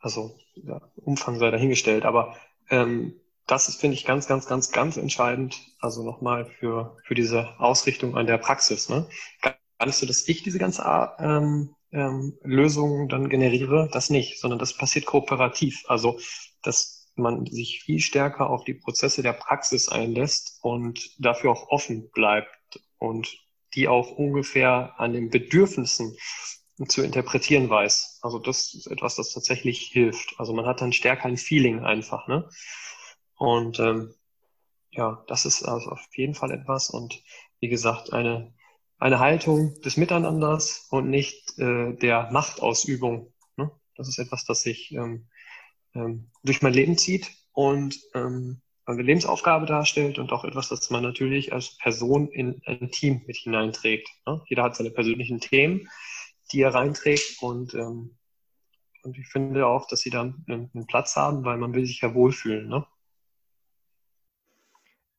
also ja, Umfang sei dahingestellt, aber ähm, das ist, finde ich, ganz, ganz, ganz, ganz entscheidend. Also nochmal für, für diese Ausrichtung an der Praxis. Ne? Gar nicht so, dass ich diese ganze ähm, ähm, Lösung dann generiere, das nicht, sondern das passiert kooperativ. Also das man sich viel stärker auf die Prozesse der Praxis einlässt und dafür auch offen bleibt und die auch ungefähr an den Bedürfnissen zu interpretieren weiß. Also das ist etwas, das tatsächlich hilft. Also man hat dann stärker ein Feeling einfach. Ne? Und ähm, ja, das ist also auf jeden Fall etwas und wie gesagt, eine, eine Haltung des Miteinanders und nicht äh, der Machtausübung. Ne? Das ist etwas, das sich ähm, ähm, durch mein Leben zieht und ähm, eine Lebensaufgabe darstellt und auch etwas, das man natürlich als Person in ein Team mit hineinträgt. Ne? Jeder hat seine persönlichen Themen, die er reinträgt und, ähm, und ich finde auch, dass sie dann einen Platz haben, weil man will sich ja wohlfühlen. Ne?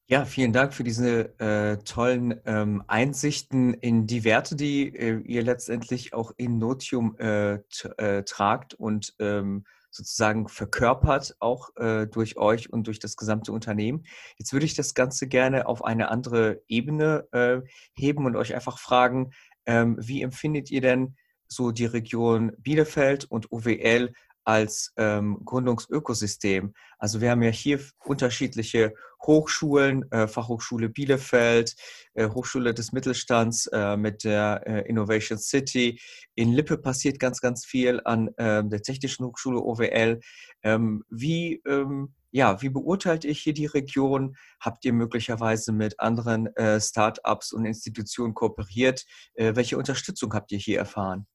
Ja, vielen Dank für diese äh, tollen ähm, Einsichten in die Werte, die äh, ihr letztendlich auch in Notium äh, äh tragt und ähm, sozusagen verkörpert, auch äh, durch euch und durch das gesamte Unternehmen. Jetzt würde ich das Ganze gerne auf eine andere Ebene äh, heben und euch einfach fragen, ähm, wie empfindet ihr denn so die Region Bielefeld und OWL als ähm, Gründungsökosystem. Also wir haben ja hier unterschiedliche Hochschulen, äh, Fachhochschule Bielefeld, äh, Hochschule des Mittelstands äh, mit der äh, Innovation City. In Lippe passiert ganz, ganz viel an ähm, der Technischen Hochschule OWL. Ähm, wie, ähm, ja, wie beurteilt ihr hier die Region? Habt ihr möglicherweise mit anderen äh, Start-ups und Institutionen kooperiert? Äh, welche Unterstützung habt ihr hier erfahren?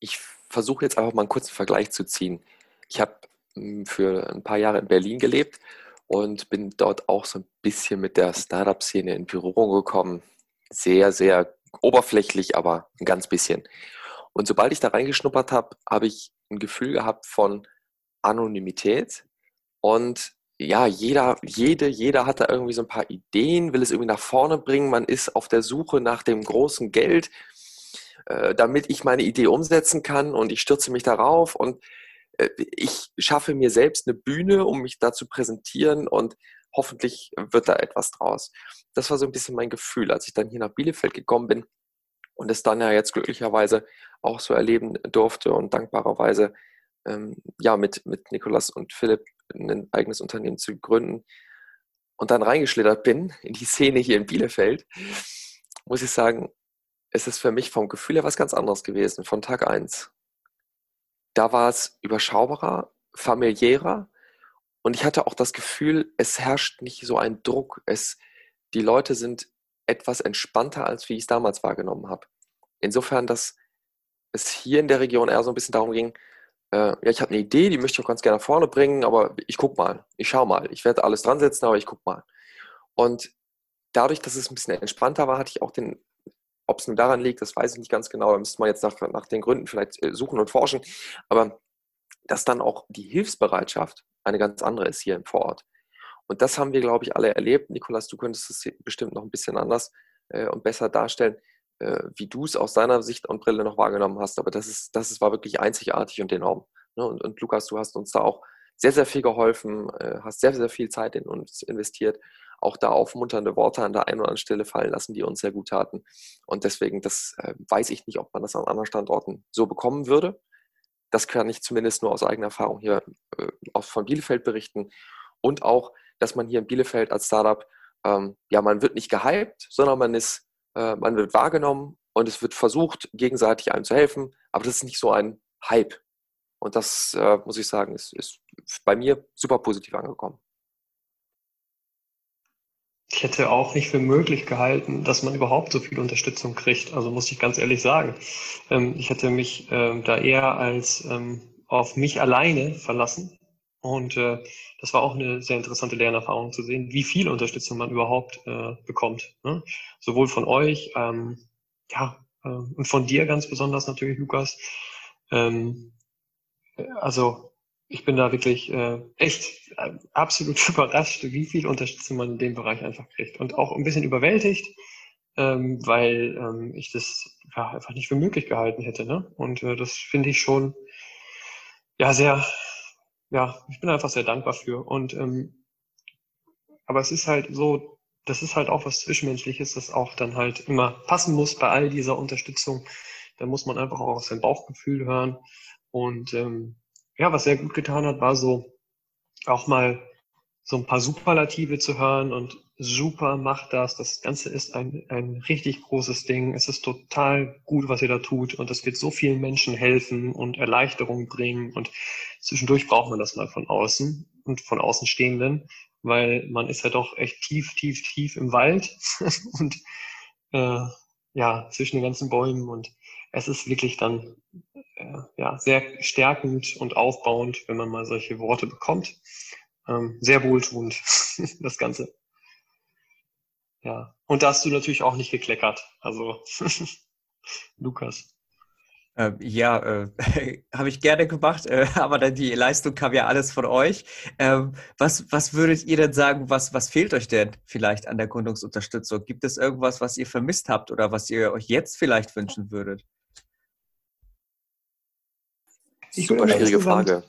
Ich versuche jetzt einfach mal einen kurzen Vergleich zu ziehen. Ich habe hm, für ein paar Jahre in Berlin gelebt und bin dort auch so ein bisschen mit der Startup-Szene in Berührung gekommen. Sehr, sehr oberflächlich, aber ein ganz bisschen. Und sobald ich da reingeschnuppert habe, habe ich ein Gefühl gehabt von Anonymität und ja, jeder, jede, jeder hat da irgendwie so ein paar Ideen, will es irgendwie nach vorne bringen. Man ist auf der Suche nach dem großen Geld, äh, damit ich meine Idee umsetzen kann und ich stürze mich darauf und äh, ich schaffe mir selbst eine Bühne, um mich da zu präsentieren und hoffentlich wird da etwas draus. Das war so ein bisschen mein Gefühl, als ich dann hier nach Bielefeld gekommen bin und es dann ja jetzt glücklicherweise auch so erleben durfte und dankbarerweise ähm, ja mit, mit Nikolas und Philipp ein eigenes Unternehmen zu gründen und dann reingeschlittert bin in die Szene hier in Bielefeld, muss ich sagen, ist es für mich vom Gefühl her was ganz anderes gewesen, von Tag 1. Da war es überschaubarer, familiärer und ich hatte auch das Gefühl, es herrscht nicht so ein Druck. Es, die Leute sind etwas entspannter, als wie ich es damals wahrgenommen habe. Insofern, dass es hier in der Region eher so ein bisschen darum ging, äh, ja, ich habe eine Idee, die möchte ich auch ganz gerne nach vorne bringen, aber ich guck mal, ich schau mal. Ich werde alles dran setzen, aber ich guck mal. Und dadurch, dass es ein bisschen entspannter war, hatte ich auch den ob es nur daran liegt, das weiß ich nicht ganz genau. Da müsste man jetzt nach, nach den Gründen vielleicht äh, suchen und forschen. Aber dass dann auch die Hilfsbereitschaft eine ganz andere ist hier im Vorort. Und das haben wir, glaube ich, alle erlebt. Nikolas, du könntest es bestimmt noch ein bisschen anders äh, und besser darstellen, äh, wie du es aus deiner Sicht und Brille noch wahrgenommen hast. Aber das ist, das ist, war wirklich einzigartig und enorm. Ne? Und, und, Lukas, du hast uns da auch sehr, sehr viel geholfen, äh, hast sehr, sehr viel Zeit in uns investiert auch da aufmunternde Worte an der einen oder anderen Stelle fallen lassen, die uns sehr gut taten. Und deswegen, das äh, weiß ich nicht, ob man das an anderen Standorten so bekommen würde. Das kann ich zumindest nur aus eigener Erfahrung hier äh, von Bielefeld berichten. Und auch, dass man hier in Bielefeld als Startup, ähm, ja, man wird nicht gehypt, sondern man ist, äh, man wird wahrgenommen und es wird versucht, gegenseitig einem zu helfen. Aber das ist nicht so ein Hype. Und das, äh, muss ich sagen, ist, ist bei mir super positiv angekommen ich hätte auch nicht für möglich gehalten, dass man überhaupt so viel Unterstützung kriegt. Also muss ich ganz ehrlich sagen. Ähm, ich hätte mich ähm, da eher als ähm, auf mich alleine verlassen. Und äh, das war auch eine sehr interessante Lernerfahrung zu sehen, wie viel Unterstützung man überhaupt äh, bekommt. Ne? Sowohl von euch, ja, äh, und von dir ganz besonders natürlich, Lukas. Also ich bin da wirklich äh, echt äh, absolut überrascht, wie viel Unterstützung man in dem Bereich einfach kriegt. Und auch ein bisschen überwältigt, ähm, weil ähm, ich das ja, einfach nicht für möglich gehalten hätte. Ne? Und äh, das finde ich schon ja sehr, ja, ich bin einfach sehr dankbar für. Und ähm, aber es ist halt so, das ist halt auch was Zwischenmenschliches, das auch dann halt immer passen muss bei all dieser Unterstützung. Da muss man einfach auch auf sein Bauchgefühl hören. Und ähm, ja, was sehr gut getan hat, war so auch mal so ein paar Superlative zu hören und super macht das. Das Ganze ist ein, ein richtig großes Ding. Es ist total gut, was ihr da tut und es wird so vielen Menschen helfen und Erleichterung bringen und zwischendurch braucht man das mal von außen und von Außenstehenden, weil man ist ja doch echt tief, tief, tief im Wald und äh, ja, zwischen den ganzen Bäumen und es ist wirklich dann äh, ja, sehr stärkend und aufbauend, wenn man mal solche Worte bekommt. Ähm, sehr wohltuend, das Ganze. Ja, und da hast du natürlich auch nicht gekleckert. Also, Lukas. Ähm, ja, äh, habe ich gerne gemacht, äh, aber dann die Leistung kam ja alles von euch. Ähm, was, was würdet ihr denn sagen, was, was fehlt euch denn vielleicht an der Gründungsunterstützung? Gibt es irgendwas, was ihr vermisst habt oder was ihr euch jetzt vielleicht wünschen würdet? Ich Super schwierige Frage.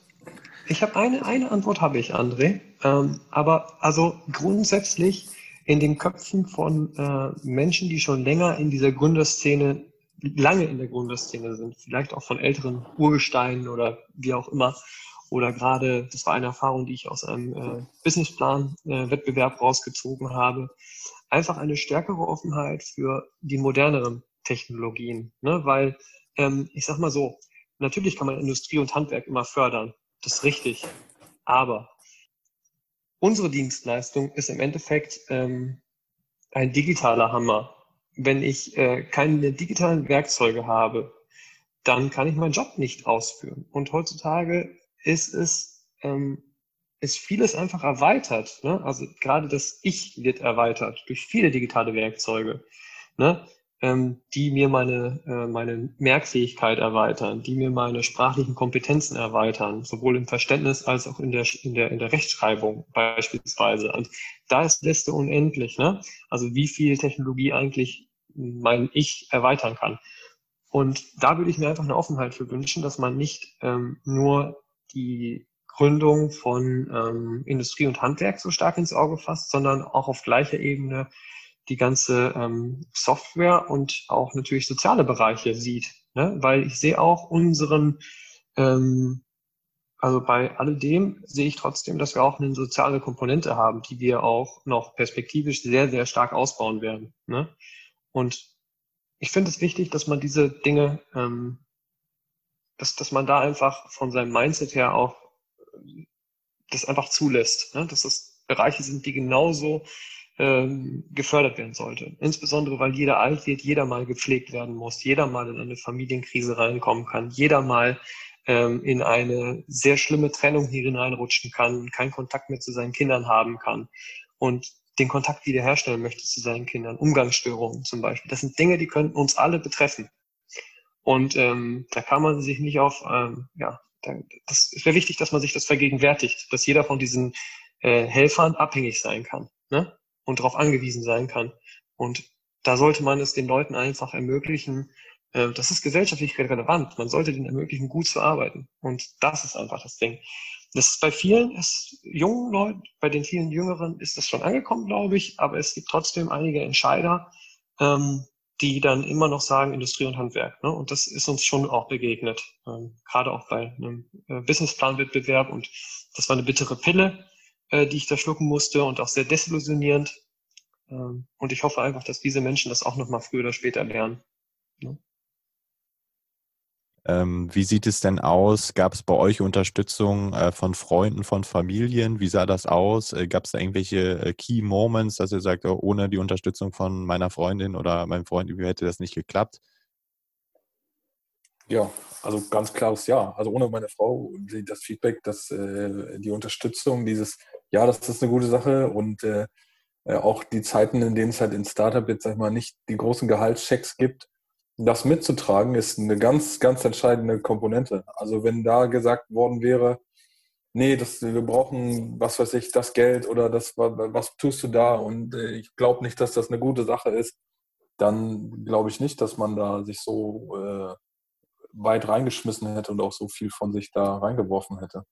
Ich habe eine, eine Antwort habe ich, André. Ähm, aber also grundsätzlich in den Köpfen von äh, Menschen, die schon länger in dieser Gründerszene lange in der Gründerszene sind, vielleicht auch von älteren Urgesteinen oder wie auch immer. Oder gerade, das war eine Erfahrung, die ich aus einem äh, Businessplan-Wettbewerb äh, rausgezogen habe, einfach eine stärkere Offenheit für die moderneren Technologien. Ne? Weil, ähm, ich sag mal so, natürlich kann man Industrie und Handwerk immer fördern. Das ist richtig. Aber unsere Dienstleistung ist im Endeffekt ähm, ein digitaler Hammer. Wenn ich äh, keine digitalen Werkzeuge habe, dann kann ich meinen Job nicht ausführen. Und heutzutage ist es, ähm, ist vieles einfach erweitert. Ne? Also gerade das Ich wird erweitert durch viele digitale Werkzeuge. Ne? Ähm, die mir meine, äh, meine Merkfähigkeit erweitern, die mir meine sprachlichen Kompetenzen erweitern, sowohl im Verständnis als auch in der, in der, in der Rechtschreibung beispielsweise. Und da ist Liste unendlich, ne? Also wie viel Technologie eigentlich mein Ich erweitern kann. Und da würde ich mir einfach eine Offenheit für wünschen, dass man nicht ähm, nur die Gründung von ähm, Industrie und Handwerk so stark ins Auge fasst, sondern auch auf gleicher Ebene die ganze ähm, Software und auch natürlich soziale Bereiche sieht. Ne? Weil ich sehe auch unseren, ähm, also bei alledem sehe ich trotzdem, dass wir auch eine soziale Komponente haben, die wir auch noch perspektivisch sehr, sehr stark ausbauen werden. Ne? Und ich finde es wichtig, dass man diese Dinge, ähm, dass, dass man da einfach von seinem Mindset her auch das einfach zulässt. Ne? Dass das Bereiche sind, die genauso ähm, gefördert werden sollte. Insbesondere, weil jeder alt wird, jeder mal gepflegt werden muss, jeder mal in eine Familienkrise reinkommen kann, jeder mal ähm, in eine sehr schlimme Trennung hier hineinrutschen kann, keinen Kontakt mehr zu seinen Kindern haben kann und den Kontakt wiederherstellen möchte zu seinen Kindern, Umgangsstörungen zum Beispiel. Das sind Dinge, die könnten uns alle betreffen. Und ähm, da kann man sich nicht auf, ähm, ja, das wäre wichtig, dass man sich das vergegenwärtigt, dass jeder von diesen äh, Helfern abhängig sein kann. Ne? Und darauf angewiesen sein kann. Und da sollte man es den Leuten einfach ermöglichen, äh, das ist gesellschaftlich relevant. Man sollte denen ermöglichen, gut zu arbeiten. Und das ist einfach das Ding. Das ist bei vielen ist jungen Leuten, bei den vielen Jüngeren ist das schon angekommen, glaube ich, aber es gibt trotzdem einige Entscheider, ähm, die dann immer noch sagen Industrie und Handwerk. Ne? Und das ist uns schon auch begegnet, ähm, gerade auch bei einem äh, Businessplan-Wettbewerb. Und das war eine bittere Pille, äh, die ich da schlucken musste und auch sehr desillusionierend. Ähm, und ich hoffe einfach, dass diese Menschen das auch nochmal früher oder später lernen. Ähm, wie sieht es denn aus? Gab es bei euch Unterstützung äh, von Freunden, von Familien? Wie sah das aus? Äh, Gab es da irgendwelche äh, Key Moments, dass ihr sagt, oh, ohne die Unterstützung von meiner Freundin oder meinem Freund hätte das nicht geklappt? Ja, also ganz klares Ja. Also ohne meine Frau das Feedback, dass die Unterstützung, dieses Ja, das ist eine gute Sache und äh, äh, auch die Zeiten, in denen es halt in Startup jetzt sag ich mal nicht die großen Gehaltschecks gibt, das mitzutragen, ist eine ganz, ganz entscheidende Komponente. Also wenn da gesagt worden wäre, nee, das, wir brauchen, was weiß ich, das Geld oder das, was tust du da? Und äh, ich glaube nicht, dass das eine gute Sache ist, dann glaube ich nicht, dass man da sich so äh, weit reingeschmissen hätte und auch so viel von sich da reingeworfen hätte.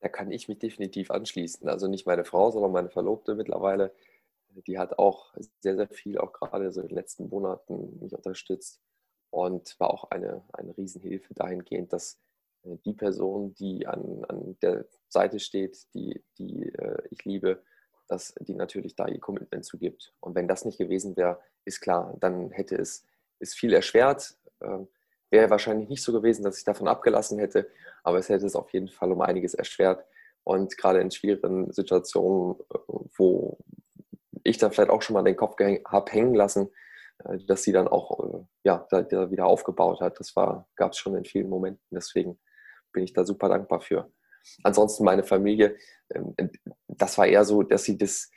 Da kann ich mich definitiv anschließen. Also nicht meine Frau, sondern meine Verlobte mittlerweile. Die hat auch sehr, sehr viel, auch gerade so in den letzten Monaten mich unterstützt und war auch eine, eine Riesenhilfe dahingehend, dass äh, die Person, die an, an der Seite steht, die, die äh, ich liebe, dass die natürlich da ihr Commitment zugibt. Und wenn das nicht gewesen wäre, ist klar, dann hätte es ist viel erschwert. Ähm, wäre wahrscheinlich nicht so gewesen, dass ich davon abgelassen hätte, aber es hätte es auf jeden Fall um einiges erschwert. Und gerade in schwierigen Situationen, äh, wo ich dann vielleicht auch schon mal den Kopf habe hängen lassen, äh, dass sie dann auch äh, ja, wieder aufgebaut hat. Das gab es schon in vielen Momenten. Deswegen bin ich da super dankbar für. Ansonsten meine Familie, ähm, das war eher so, dass sie das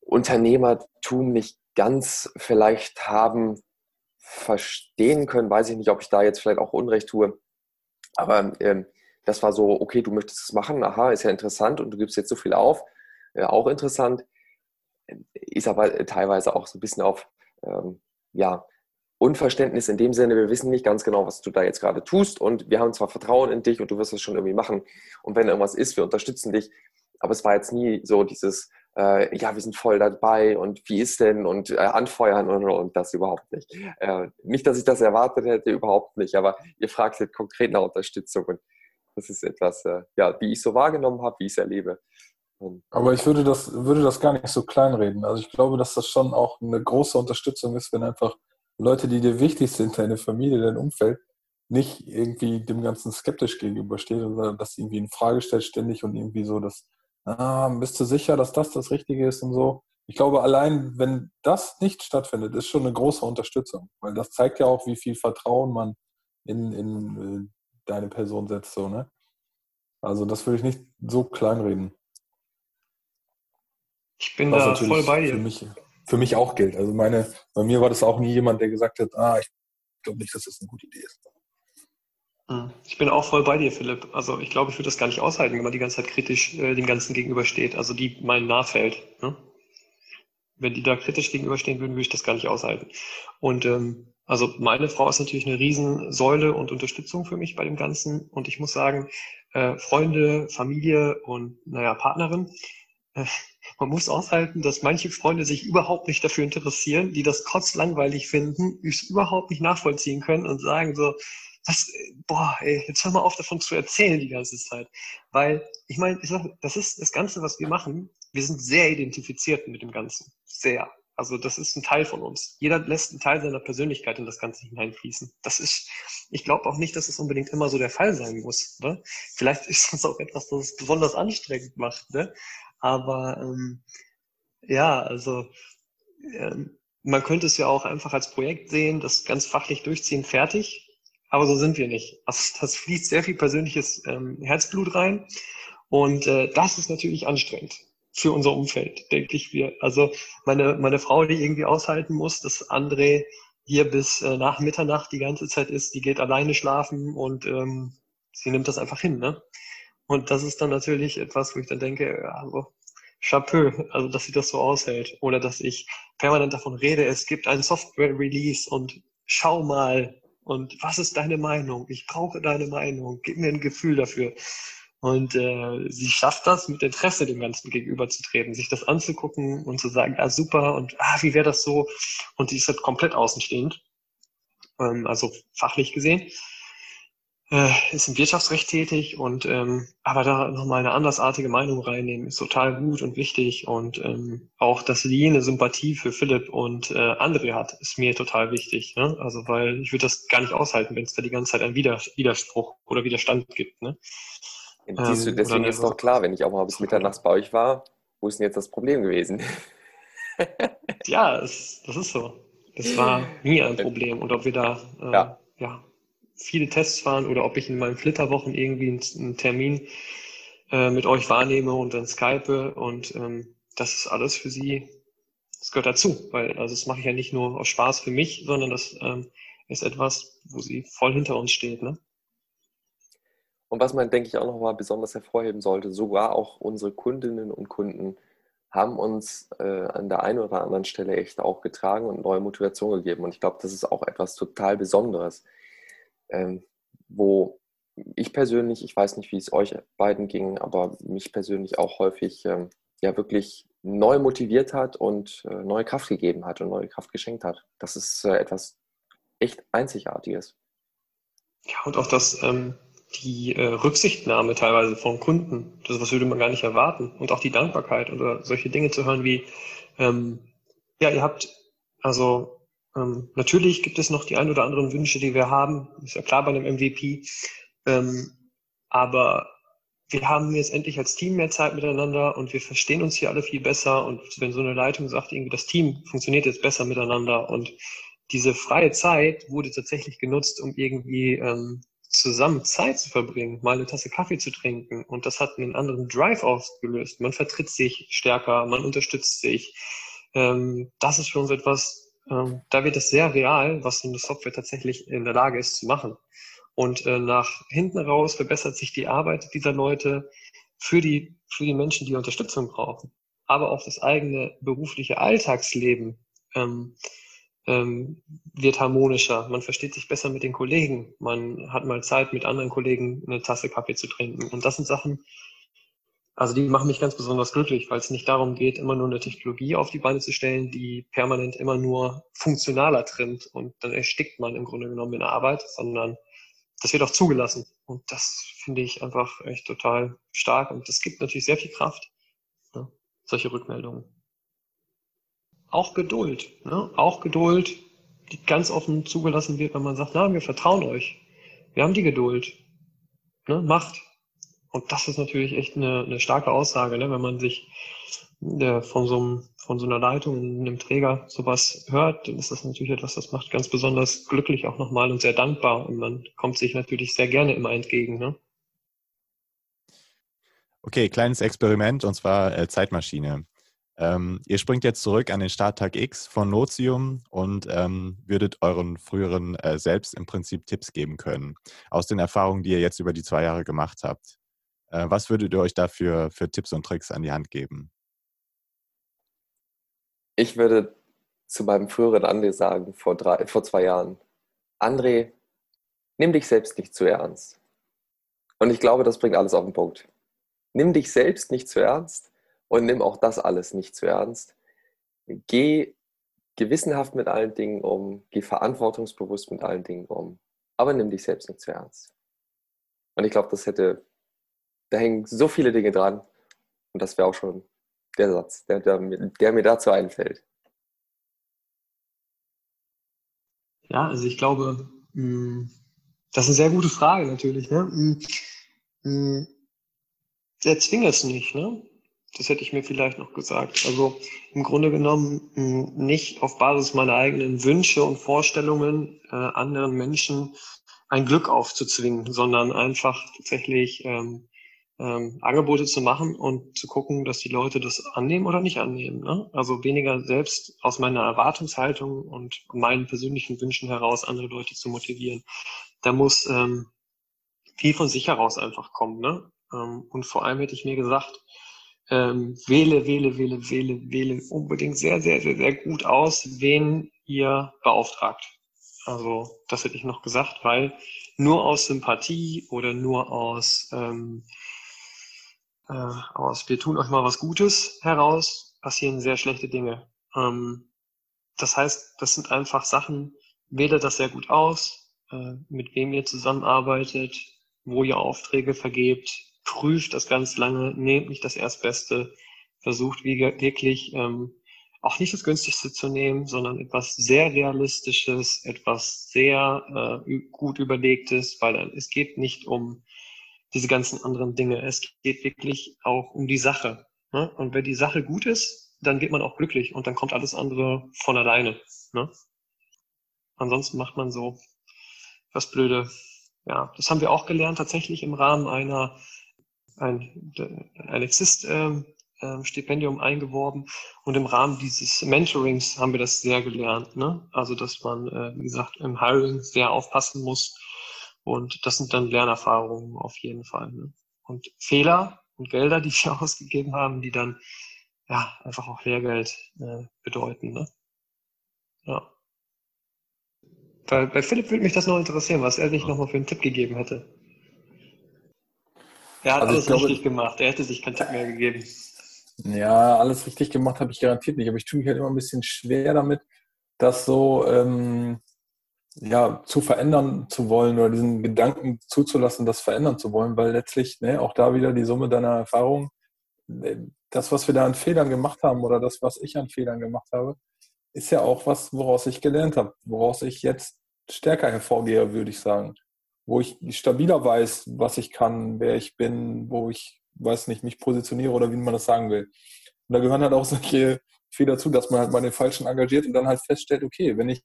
Unternehmertum nicht ganz vielleicht haben verstehen können. Weiß ich nicht, ob ich da jetzt vielleicht auch Unrecht tue. Aber ähm, das war so, okay, du möchtest es machen, aha, ist ja interessant und du gibst jetzt so viel auf, äh, auch interessant. Ist aber teilweise auch so ein bisschen auf, ähm, ja, Unverständnis in dem Sinne, wir wissen nicht ganz genau, was du da jetzt gerade tust und wir haben zwar Vertrauen in dich und du wirst es schon irgendwie machen und wenn irgendwas ist, wir unterstützen dich, aber es war jetzt nie so dieses, äh, ja, wir sind voll dabei und wie ist denn und äh, anfeuern und, und das überhaupt nicht. Äh, nicht, dass ich das erwartet hätte, überhaupt nicht, aber ihr fragt jetzt konkret nach Unterstützung und das ist etwas, äh, ja, wie ich so wahrgenommen habe, wie ich es erlebe. Und aber ich würde das, würde das gar nicht so kleinreden. Also ich glaube, dass das schon auch eine große Unterstützung ist, wenn einfach Leute, die dir wichtig sind, deine Familie, dein Umfeld, nicht irgendwie dem Ganzen skeptisch gegenübersteht oder das irgendwie in Frage stellt ständig und irgendwie so das ah, bist du sicher, dass das das Richtige ist und so. Ich glaube, allein wenn das nicht stattfindet, ist schon eine große Unterstützung, weil das zeigt ja auch, wie viel Vertrauen man in, in äh, deine Person setzt. So, ne? Also das würde ich nicht so kleinreden. Ich bin Was da voll bei dir. Für mich, für mich auch gilt. Also meine, bei mir war das auch nie jemand, der gesagt hat, ah, ich glaube nicht, dass das eine gute Idee ist. Hm. Ich bin auch voll bei dir, Philipp. Also ich glaube, ich würde das gar nicht aushalten, wenn man die ganze Zeit kritisch äh, dem Ganzen gegenübersteht, also die meinen nahefällt. Ne? Wenn die da kritisch gegenüberstehen würden, würde ich das gar nicht aushalten. Und ähm, also meine Frau ist natürlich eine Riesensäule und Unterstützung für mich bei dem Ganzen. Und ich muss sagen, äh, Freunde, Familie und naja, Partnerin, äh, man muss aushalten, dass manche Freunde sich überhaupt nicht dafür interessieren, die das kotzlangweilig finden, es überhaupt nicht nachvollziehen können und sagen so, was, boah, ey, jetzt hör mal auf davon zu erzählen die ganze Zeit. Weil, ich meine, ich das ist das Ganze, was wir machen. Wir sind sehr identifiziert mit dem Ganzen. Sehr. Also das ist ein Teil von uns. Jeder lässt einen Teil seiner Persönlichkeit in das Ganze hineinfließen. Das ist, ich glaube auch nicht, dass es unbedingt immer so der Fall sein muss. Ne? Vielleicht ist das auch etwas, das es besonders anstrengend macht. Ne? Aber ähm, ja, also ähm, man könnte es ja auch einfach als Projekt sehen, das ganz fachlich durchziehen, fertig aber so sind wir nicht. Also das fließt sehr viel persönliches ähm, Herzblut rein. Und äh, das ist natürlich anstrengend für unser Umfeld, denke ich mir. Also meine, meine Frau, die irgendwie aushalten muss, dass André hier bis äh, nach Mitternacht die ganze Zeit ist, die geht alleine schlafen und ähm, sie nimmt das einfach hin. Ne? Und das ist dann natürlich etwas, wo ich dann denke, also Chapeau, also dass sie das so aushält. Oder dass ich permanent davon rede, es gibt ein Software-Release und schau mal, und was ist deine Meinung? Ich brauche deine Meinung. Gib mir ein Gefühl dafür. Und äh, sie schafft das, mit Interesse dem Ganzen gegenüberzutreten, sich das anzugucken und zu sagen, ah super und ah, wie wäre das so? Und sie ist halt komplett außenstehend, ähm, also fachlich gesehen äh, ist im Wirtschaftsrecht tätig und ähm, aber da nochmal eine andersartige Meinung reinnehmen, ist total gut und wichtig. Und ähm, auch, dass sie eine Sympathie für Philipp und äh, André hat, ist mir total wichtig. Ne? Also weil ich würde das gar nicht aushalten, wenn es da die ganze Zeit einen Widerspruch oder Widerstand gibt. Ne? Ja, siehst du, ähm, deswegen ist doch klar, wenn ich auch mal bis Mitternachts bei euch war, wo ist denn jetzt das Problem gewesen? ja, es, das ist so. Das war nie ein Problem. Und ob wir da äh, ja. ja viele Tests fahren oder ob ich in meinen Flitterwochen irgendwie einen, einen Termin äh, mit euch wahrnehme und dann Skype und ähm, das ist alles für sie, das gehört dazu, weil also das mache ich ja nicht nur aus Spaß für mich, sondern das ähm, ist etwas, wo sie voll hinter uns steht. Ne? Und was man, denke ich, auch nochmal besonders hervorheben sollte, sogar auch unsere Kundinnen und Kunden haben uns äh, an der einen oder anderen Stelle echt auch getragen und neue Motivation gegeben. Und ich glaube, das ist auch etwas total Besonderes ähm, wo ich persönlich, ich weiß nicht, wie es euch beiden ging, aber mich persönlich auch häufig ähm, ja wirklich neu motiviert hat und äh, neue Kraft gegeben hat und neue Kraft geschenkt hat. Das ist äh, etwas echt Einzigartiges. Ja, und auch das, ähm, die äh, Rücksichtnahme teilweise von Kunden, das was würde man gar nicht erwarten. Und auch die Dankbarkeit oder solche Dinge zu hören wie, ähm, ja, ihr habt also ähm, natürlich gibt es noch die ein oder anderen Wünsche, die wir haben. Ist ja klar bei einem MVP. Ähm, aber wir haben jetzt endlich als Team mehr Zeit miteinander und wir verstehen uns hier alle viel besser. Und wenn so eine Leitung sagt, irgendwie das Team funktioniert jetzt besser miteinander und diese freie Zeit wurde tatsächlich genutzt, um irgendwie ähm, zusammen Zeit zu verbringen, mal eine Tasse Kaffee zu trinken. Und das hat einen anderen Drive ausgelöst. Man vertritt sich stärker, man unterstützt sich. Ähm, das ist für uns etwas, ähm, da wird es sehr real, was eine Software tatsächlich in der Lage ist zu machen. Und äh, nach hinten raus verbessert sich die Arbeit dieser Leute für die, für die Menschen, die Unterstützung brauchen. Aber auch das eigene berufliche Alltagsleben ähm, ähm, wird harmonischer. Man versteht sich besser mit den Kollegen. Man hat mal Zeit, mit anderen Kollegen eine Tasse Kaffee zu trinken. Und das sind Sachen, also die machen mich ganz besonders glücklich, weil es nicht darum geht, immer nur eine Technologie auf die Beine zu stellen, die permanent immer nur funktionaler trimmt und dann erstickt man im Grunde genommen in der Arbeit, sondern das wird auch zugelassen. Und das finde ich einfach echt total stark und das gibt natürlich sehr viel Kraft, ne? solche Rückmeldungen. Auch Geduld, ne? auch Geduld, die ganz offen zugelassen wird, wenn man sagt, na, wir vertrauen euch. Wir haben die Geduld. Ne? Macht. Und das ist natürlich echt eine, eine starke Aussage, ne? wenn man sich äh, von, so einem, von so einer Leitung, einem Träger sowas hört, dann ist das natürlich etwas, das macht ganz besonders glücklich auch nochmal und sehr dankbar. Und man kommt sich natürlich sehr gerne immer entgegen. Ne? Okay, kleines Experiment und zwar äh, Zeitmaschine. Ähm, ihr springt jetzt zurück an den Starttag X von Notium und ähm, würdet euren früheren äh, selbst im Prinzip Tipps geben können aus den Erfahrungen, die ihr jetzt über die zwei Jahre gemacht habt. Äh, was würdet ihr euch dafür für Tipps und Tricks an die Hand geben? Ich würde zu meinem früheren André sagen, vor, drei, vor zwei Jahren, André, nimm dich selbst nicht zu ernst. Und ich glaube, das bringt alles auf den Punkt. Nimm dich selbst nicht zu ernst und nimm auch das alles nicht zu ernst. Geh gewissenhaft mit allen Dingen um, geh verantwortungsbewusst mit allen Dingen um, aber nimm dich selbst nicht zu ernst. Und ich glaube, das hätte, da hängen so viele Dinge dran und das wäre auch schon der Satz, der, der, der mir dazu einfällt. Ja, also ich glaube, hm, das ist eine sehr gute Frage natürlich. Ne? Hm, hm, Erzwing es nicht. Ne? Das hätte ich mir vielleicht noch gesagt. Also im Grunde genommen nicht auf Basis meiner eigenen Wünsche und Vorstellungen äh, anderen Menschen ein Glück aufzuzwingen, sondern einfach tatsächlich ähm, ähm, Angebote zu machen und zu gucken, dass die Leute das annehmen oder nicht annehmen. Ne? Also weniger selbst aus meiner Erwartungshaltung und meinen persönlichen Wünschen heraus andere Leute zu motivieren. Da muss ähm, viel von sich heraus einfach kommen. Ne? Ähm, und vor allem hätte ich mir gesagt, ähm, wähle, wähle, wähle, wähle, wähle unbedingt sehr, sehr, sehr, sehr gut aus, wen ihr beauftragt. Also das hätte ich noch gesagt, weil nur aus Sympathie oder nur aus, ähm, äh, aus wir tun euch mal was Gutes heraus. Passieren sehr schlechte Dinge. Ähm, das heißt, das sind einfach Sachen, wähle das sehr gut aus, äh, mit wem ihr zusammenarbeitet, wo ihr Aufträge vergebt, prüft das ganz lange, nehmt nicht das Erstbeste, versucht wirklich ähm, auch nicht das günstigste zu nehmen, sondern etwas sehr realistisches, etwas sehr äh, gut überlegtes, weil dann, es geht nicht um diese ganzen anderen Dinge. Es geht wirklich auch um die Sache. Ne? Und wenn die Sache gut ist, dann wird man auch glücklich und dann kommt alles andere von alleine. Ne? Ansonsten macht man so was Blöde. Ja, das haben wir auch gelernt tatsächlich im Rahmen einer ein, ein Exist-Stipendium ähm, ähm, eingeworben und im Rahmen dieses Mentorings haben wir das sehr gelernt. Ne? Also, dass man, äh, wie gesagt, im Hiring sehr aufpassen muss und das sind dann Lernerfahrungen auf jeden Fall. Ne? Und Fehler und Gelder, die wir ausgegeben haben, die dann ja einfach auch Lehrgeld äh, bedeuten. Ne? Ja. Bei, bei Philipp würde mich das noch interessieren, was er sich nochmal für einen Tipp gegeben hätte. Er hat also alles glaube, richtig gemacht. Er hätte sich keinen Tipp mehr gegeben. Ja, alles richtig gemacht habe ich garantiert nicht. Aber ich tue mich halt immer ein bisschen schwer damit, das so ähm, ja, zu verändern zu wollen oder diesen Gedanken zuzulassen, das verändern zu wollen, weil letztlich ne, auch da wieder die Summe deiner Erfahrungen, äh, das, was wir da an Fehlern gemacht haben oder das, was ich an Fehlern gemacht habe, ist ja auch was, woraus ich gelernt habe, woraus ich jetzt stärker hervorgehe, würde ich sagen wo ich stabiler weiß, was ich kann, wer ich bin, wo ich, weiß nicht, mich positioniere oder wie man das sagen will. Und da gehören halt auch solche Fehler zu, dass man halt mal den Falschen engagiert und dann halt feststellt, okay, wenn ich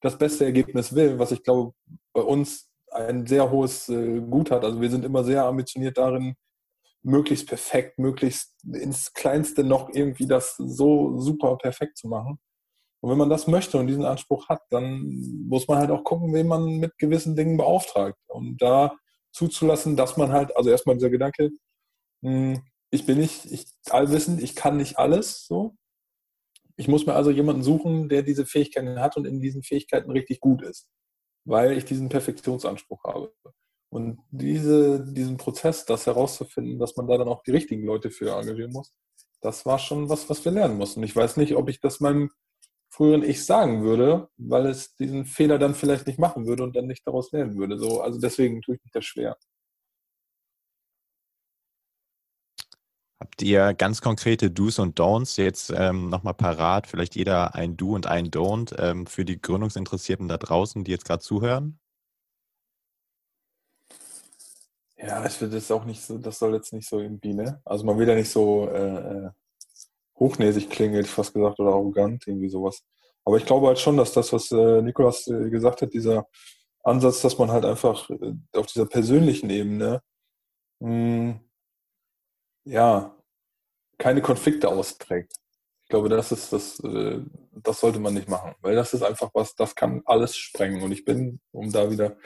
das beste Ergebnis will, was ich glaube bei uns ein sehr hohes äh, Gut hat, also wir sind immer sehr ambitioniert darin, möglichst perfekt, möglichst ins Kleinste noch irgendwie das so super perfekt zu machen. Und wenn man das möchte und diesen Anspruch hat, dann muss man halt auch gucken, wen man mit gewissen Dingen beauftragt. Und da zuzulassen, dass man halt, also erstmal dieser Gedanke, hm, ich bin nicht ich, allwissend, ich kann nicht alles so. Ich muss mir also jemanden suchen, der diese Fähigkeiten hat und in diesen Fähigkeiten richtig gut ist, weil ich diesen Perfektionsanspruch habe. Und diese, diesen Prozess, das herauszufinden, dass man da dann auch die richtigen Leute für engagieren muss, das war schon was, was wir lernen mussten. Ich weiß nicht, ob ich das meinem früheren Ich sagen würde, weil es diesen Fehler dann vielleicht nicht machen würde und dann nicht daraus lernen würde. So, also deswegen tue ich mich das schwer. Habt ihr ganz konkrete Do's und Don'ts jetzt ähm, nochmal parat? Vielleicht jeder ein Do und ein Don't ähm, für die Gründungsinteressierten da draußen, die jetzt gerade zuhören? Ja, ich will das auch nicht so, das soll jetzt nicht so irgendwie, ne? Also man will ja nicht so äh, äh hochnäsig klingen, hätte ich fast gesagt, oder arrogant, irgendwie sowas. Aber ich glaube halt schon, dass das, was äh, Nikolas äh, gesagt hat, dieser Ansatz, dass man halt einfach äh, auf dieser persönlichen Ebene mh, hm, ja keine Konflikte austrägt. Ich glaube, das ist das, äh, das sollte man nicht machen, weil das ist einfach was, das kann alles sprengen. Und ich bin, um da wieder,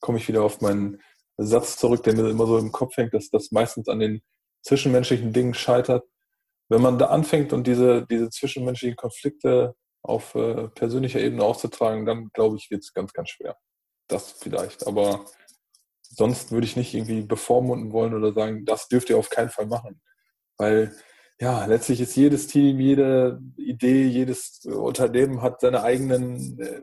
komme ich wieder auf meinen Satz zurück, der mir immer so im Kopf hängt, dass das meistens an den zwischenmenschlichen Dingen scheitert. Wenn man da anfängt und diese, diese zwischenmenschlichen Konflikte auf äh, persönlicher Ebene auszutragen, dann glaube ich, wird es ganz, ganz schwer. Das vielleicht. Aber sonst würde ich nicht irgendwie bevormunden wollen oder sagen, das dürft ihr auf keinen Fall machen. Weil ja, letztlich ist jedes Team, jede Idee, jedes Unternehmen hat seine eigenen äh,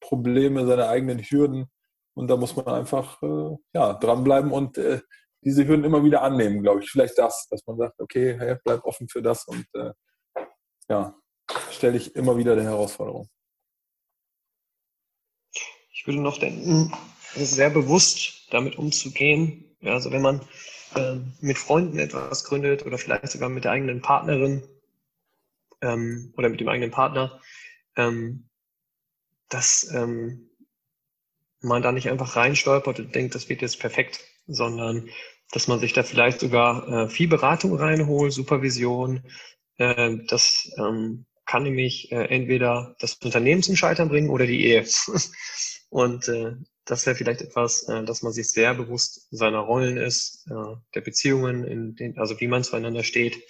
Probleme, seine eigenen Hürden. Und da muss man einfach äh, ja, dranbleiben und äh, diese Hürden immer wieder annehmen, glaube ich. Vielleicht das, dass man sagt, okay, hey, bleib offen für das und äh, ja, stelle ich immer wieder der Herausforderung. Ich würde noch denken, sehr bewusst damit umzugehen. Ja, also wenn man äh, mit Freunden etwas gründet oder vielleicht sogar mit der eigenen Partnerin ähm, oder mit dem eigenen Partner, ähm, dass ähm, man da nicht einfach reinstolpert und denkt, das wird jetzt perfekt, sondern dass man sich da vielleicht sogar äh, viel Beratung reinholt, Supervision. Äh, das ähm, kann nämlich äh, entweder das Unternehmen zum Scheitern bringen oder die Ehe. und äh, das wäre vielleicht etwas, äh, dass man sich sehr bewusst seiner Rollen ist, äh, der Beziehungen, in den, also wie man zueinander steht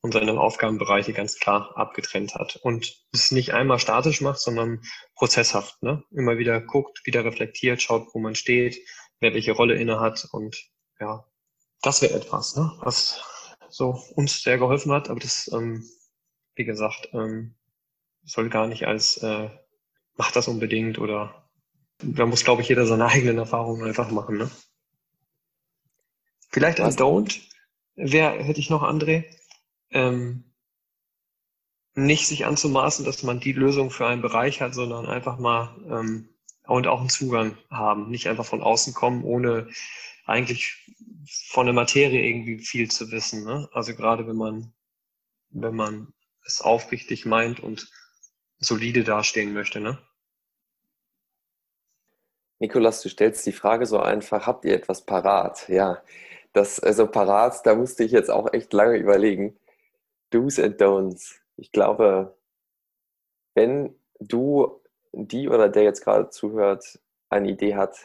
und seine Aufgabenbereiche ganz klar abgetrennt hat. Und es nicht einmal statisch macht, sondern prozesshaft. Ne? Immer wieder guckt, wieder reflektiert, schaut, wo man steht, wer welche Rolle inne hat. Und ja, das wäre etwas, ne? was so uns sehr geholfen hat. Aber das, ähm, wie gesagt, ähm, soll gar nicht als äh, macht das unbedingt oder da muss, glaube ich, jeder seine eigenen Erfahrungen einfach machen. Ne? Vielleicht ein Don't. Wer hätte ich noch, André? ähm, nicht sich anzumaßen, dass man die Lösung für einen Bereich hat, sondern einfach mal ähm, und auch einen Zugang haben. Nicht einfach von außen kommen, ohne eigentlich von der Materie irgendwie viel zu wissen. Ne? Also gerade wenn man, wenn man es aufrichtig meint und solide dastehen möchte. Ne? Nikolas, du stellst die Frage so einfach, habt ihr etwas parat? Ja, das, also parat, da musste ich jetzt auch echt lange überlegen. Do's and Don'ts. Ich glaube, wenn du, die oder der jetzt gerade zuhört, eine Idee hat,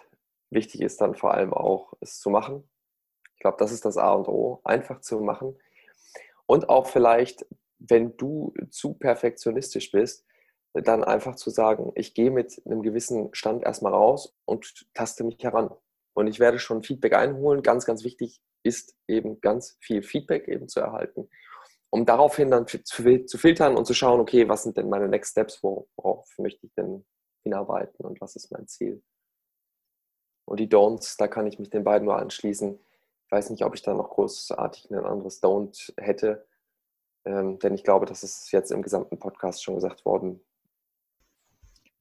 wichtig ist dann vor allem auch, es zu machen. Ich glaube, das ist das A und O, einfach zu machen. Und auch vielleicht, wenn du zu perfektionistisch bist, dann einfach zu sagen, ich gehe mit einem gewissen Stand erstmal raus und taste mich heran. Und ich werde schon Feedback einholen. Ganz, ganz wichtig ist eben ganz viel Feedback eben zu erhalten um daraufhin dann zu, filtern und zu schauen, okay, was sind denn meine Next Steps, worauf möchte ich denn hinarbeiten und was ist mein Ziel. Und die Don'ts, da kann ich mich den beiden nur anschließen. Ich weiß nicht, ob ich da noch großartig ein anderes Don't hätte, ähm, denn ich glaube, das ist jetzt im gesamten Podcast schon gesagt worden.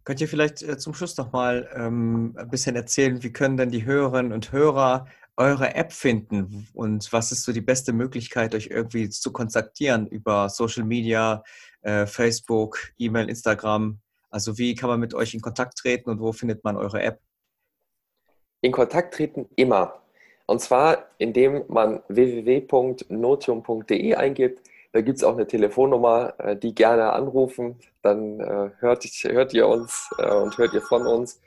Könnt ihr vielleicht äh, zum Schluss noch mal ähm, ein bisschen erzählen, wie können denn die Hörerinnen und Hörer eure App finden und was ist so die beste Möglichkeit, euch irgendwie zu kontaktieren über Social Media, äh, Facebook, E-Mail, Instagram? Also wie kann man mit euch in Kontakt treten und wo findet man eure App? In Kontakt treten immer. Und zwar, indem man www.notium.de eingibt. Da gibt es auch eine Telefonnummer, äh, die gerne anrufen. Dann äh, hört, hört ihr uns äh, und hört ihr von uns.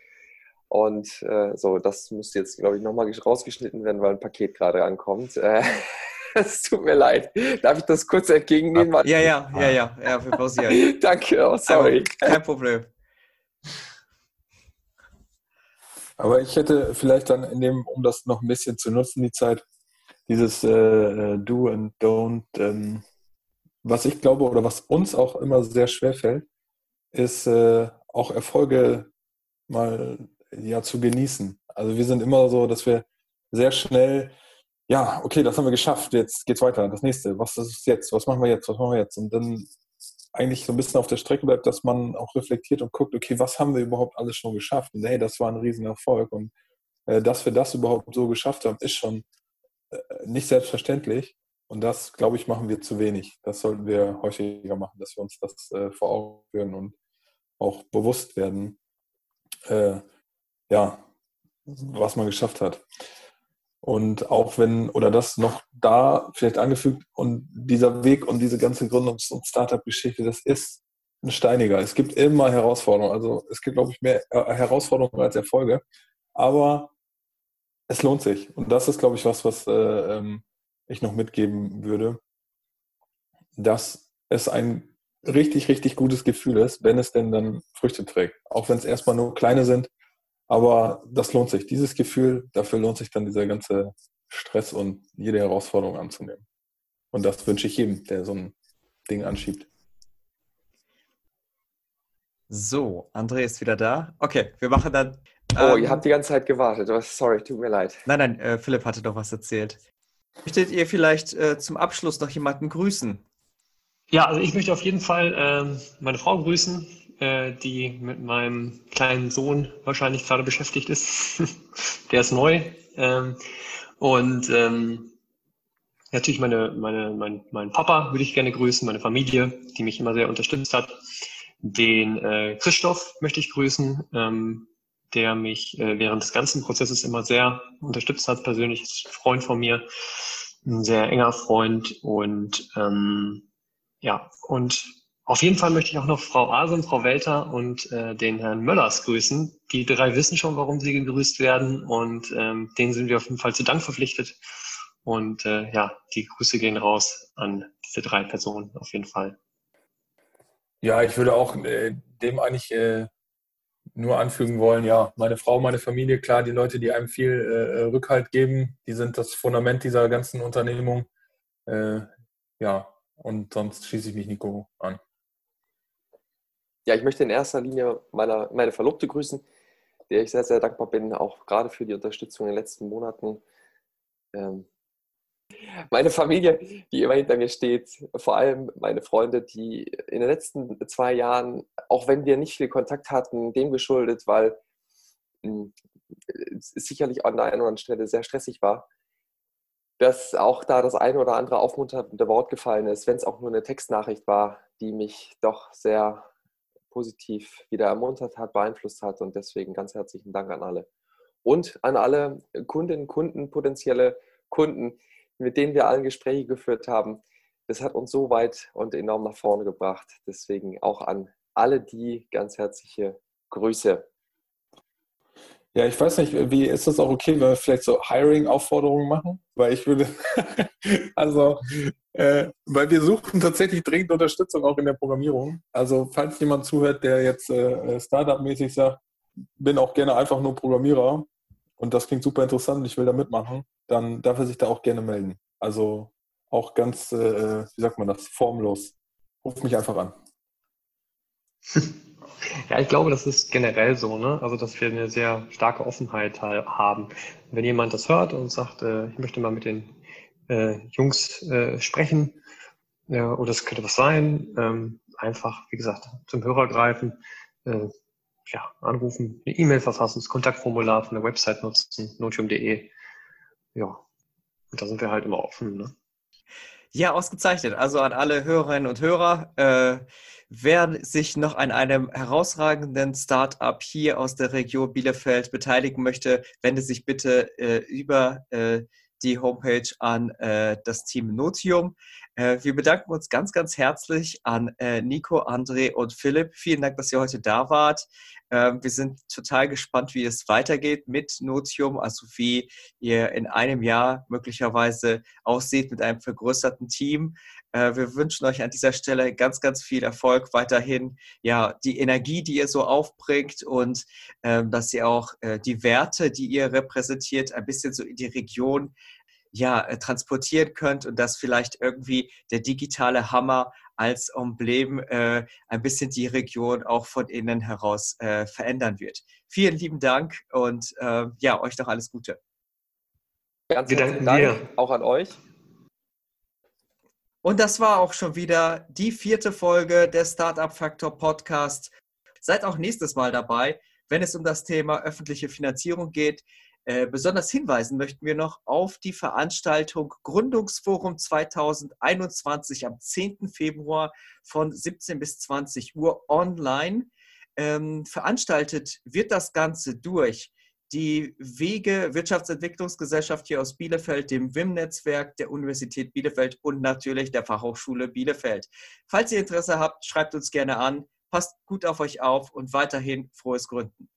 Und äh, so, das muss jetzt, glaube ich, nochmal rausgeschnitten werden, weil ein Paket gerade ankommt. Äh, es tut mir leid. Darf ich das kurz entgegennehmen? Ja, ja, ja, ja, ja, wir pausieren. Danke, oh, sorry. Aber kein Problem. Aber ich hätte vielleicht dann in dem, um das noch ein bisschen zu nutzen, die Zeit, dieses äh Do and Don't, ähm, was ich glaube oder was uns auch immer sehr schwer fällt, ist äh, auch Erfolge mal ja zu genießen. Also wir sind immer so, dass wir sehr schnell, ja, okay, das haben wir geschafft, jetzt geht's weiter, das nächste, was ist jetzt, was machen wir jetzt, was machen wir jetzt? Und dann eigentlich so ein bisschen auf der Strecke bleibt, dass man auch reflektiert und guckt, okay, was haben wir überhaupt alles schon geschafft? Und hey, das war ein Riesenerfolg. Und äh, dass wir das überhaupt so geschafft haben, ist schon äh, nicht selbstverständlich. Und das, glaube ich, machen wir zu wenig. Das sollten wir häufiger machen, dass wir uns das äh, vor Augen führen und auch bewusst werden, äh, ja, was man geschafft hat. Und auch wenn, oder das noch da vielleicht angefügt, und dieser Weg und diese ganze Gründungs- und Startup-Geschichte, das ist ein steiniger. Es gibt immer Herausforderungen. Also es gibt, glaube ich, mehr äh, Herausforderungen als Erfolge. Aber es lohnt sich. Und das ist, glaube ich, was, was äh, ähm, ich noch mitgeben würde, dass es ein richtig, richtig gutes Gefühl ist, wenn es denn dann Früchte trägt. Auch wenn es erstmal nur kleine sind, aber das lohnt sich. Dieses Gefühl, dafür lohnt sich dann dieser ganze Stress und jede Herausforderung anzunehmen. Und das wünsche ich jedem, der so ein Ding anschiebt. So, André ist wieder da. Okay, wir machen dann. oh, ihr ähm, habt die ganze Zeit gewartet. Sorry, tut mir leid. Nein, nein, äh, Philipp hatte doch was erzählt. Möchtet ihr vielleicht äh, zum Abschluss noch jemanden grüßen? Ja, also ich möchte auf jeden Fall äh, meine Frau grüßen, äh, die mit meinem kleinen Sohn wahrscheinlich gerade beschäftigt ist. Der ist neu. Ähm, und ähm, natürlich meine, meine, mein, meinen Papa würde ich gerne grüßen, meine Familie, die mich immer sehr unterstützt hat. Den äh, Christoph möchte ich grüßen, ähm, der mich äh, während des ganzen Prozesses immer sehr unterstützt hat, persönlich ist ein Freund von mir, ein sehr enger Freund und ähm, ja, und auf jeden Fall möchte ich auch noch Frau Asem, Frau Welter und äh, den Herrn Möllers grüßen. Die drei wissen schon, warum sie gegrüßt werden und ähm, denen sind wir auf jeden Fall zu Dank verpflichtet. Und äh, ja, die Grüße gehen raus an diese drei Personen auf jeden Fall. Ja, ich würde auch äh, dem eigentlich äh, nur anfügen wollen, ja, meine Frau, meine Familie, klar, die Leute, die einem viel äh, Rückhalt geben, die sind das Fundament dieser ganzen Unternehmung. Äh, ja, und sonst schließe ich mich Nico an. Ja, ich möchte in erster Linie meine, meine Verlobte grüßen, der ich sehr, sehr dankbar bin, auch gerade für die Unterstützung in den letzten Monaten. Ähm, meine Familie, die immer hinter mir steht, vor allem meine Freunde, die in den letzten zwei Jahren, auch wenn wir nicht viel Kontakt hatten, dem geschuldet, weil hm, es sicherlich an der einen oder anderen Stelle sehr stressig war, dass auch da das eine oder andere aufmunternde Wort gefallen ist, wenn es auch nur eine Textnachricht war, die mich doch sehr positiv wieder ermuntert hat, beeinflusst hat. Und deswegen ganz herzlichen Dank an alle. Und an alle Kundinnen, Kunden, potenzielle Kunden, mit denen wir allen Gespräche geführt haben. Das hat uns so weit und enorm nach vorne gebracht. Deswegen auch an alle die ganz herzliche Grüße. Ja, ich weiß nicht, wie ist das auch okay, wenn wir vielleicht so Hiring-Aufforderungen machen? Weil ich würde, also, äh, weil wir suchen tatsächlich dringend Unterstützung auch in der Programmierung. Also, falls jemand zuhört, der jetzt äh, Startup-mäßig sagt, bin auch gerne einfach nur Programmierer und das klingt super interessant und ich will da mitmachen, dann darf er sich da auch gerne melden. Also auch ganz, äh, wie sagt man das, formlos. Ruf mich einfach an. Ja, ich glaube, das ist generell so, ne? Also, dass wir eine sehr starke Offenheit haben. Wenn jemand das hört und sagt, äh, ich möchte mal mit den äh, Jungs äh, sprechen, ja, oder es könnte was sein, ähm, einfach, wie gesagt, zum Hörer greifen, äh, ja, anrufen, eine E-Mail verfassen, das Kontaktformular von der Website nutzen, notium.de. Ja, und da sind wir halt immer offen. Ne? Ja, ausgezeichnet. Also an alle Hörerinnen und Hörer. Äh, Wer sich noch an einem herausragenden Startup hier aus der Region Bielefeld beteiligen möchte, wende sich bitte äh, über äh, die Homepage an äh, das Team Notium. Äh, wir bedanken uns ganz, ganz herzlich an äh, Nico, André und Philipp. Vielen Dank, dass ihr heute da wart. Ähm, wir sind total gespannt, wie es weitergeht mit Notium, also wie ihr in einem Jahr möglicherweise aussieht mit einem vergrößerten Team. Äh, wir wünschen euch an dieser Stelle ganz, ganz viel Erfolg weiterhin. Ja, die Energie, die ihr so aufbringt und ähm, dass ihr auch die Werte, die ihr repräsentiert, ein bisschen so in die Region ja, äh, transportieren könnt und dass vielleicht irgendwie der digitale Hammer als Emblem äh, ein bisschen die Region auch von innen heraus äh, verändern wird. Vielen lieben Dank und äh, ja, euch noch alles Gute. Ganz herzlichen Dank dir. auch an euch. Und das war auch schon wieder die vierte Folge des Startup Factor Podcast. Seid auch nächstes Mal dabei, wenn es um das Thema öffentliche Finanzierung geht. Äh, besonders hinweisen möchten wir noch auf die Veranstaltung Gründungsforum 2021 am 10. Februar von 17 bis 20 Uhr online. Ähm, veranstaltet wird das Ganze durch die Wege Wirtschaftsentwicklungsgesellschaft hier aus Bielefeld, dem WIM-Netzwerk der Universität Bielefeld und natürlich der Fachhochschule Bielefeld. Falls ihr Interesse habt, schreibt uns gerne an, passt gut auf euch auf und weiterhin frohes Gründen.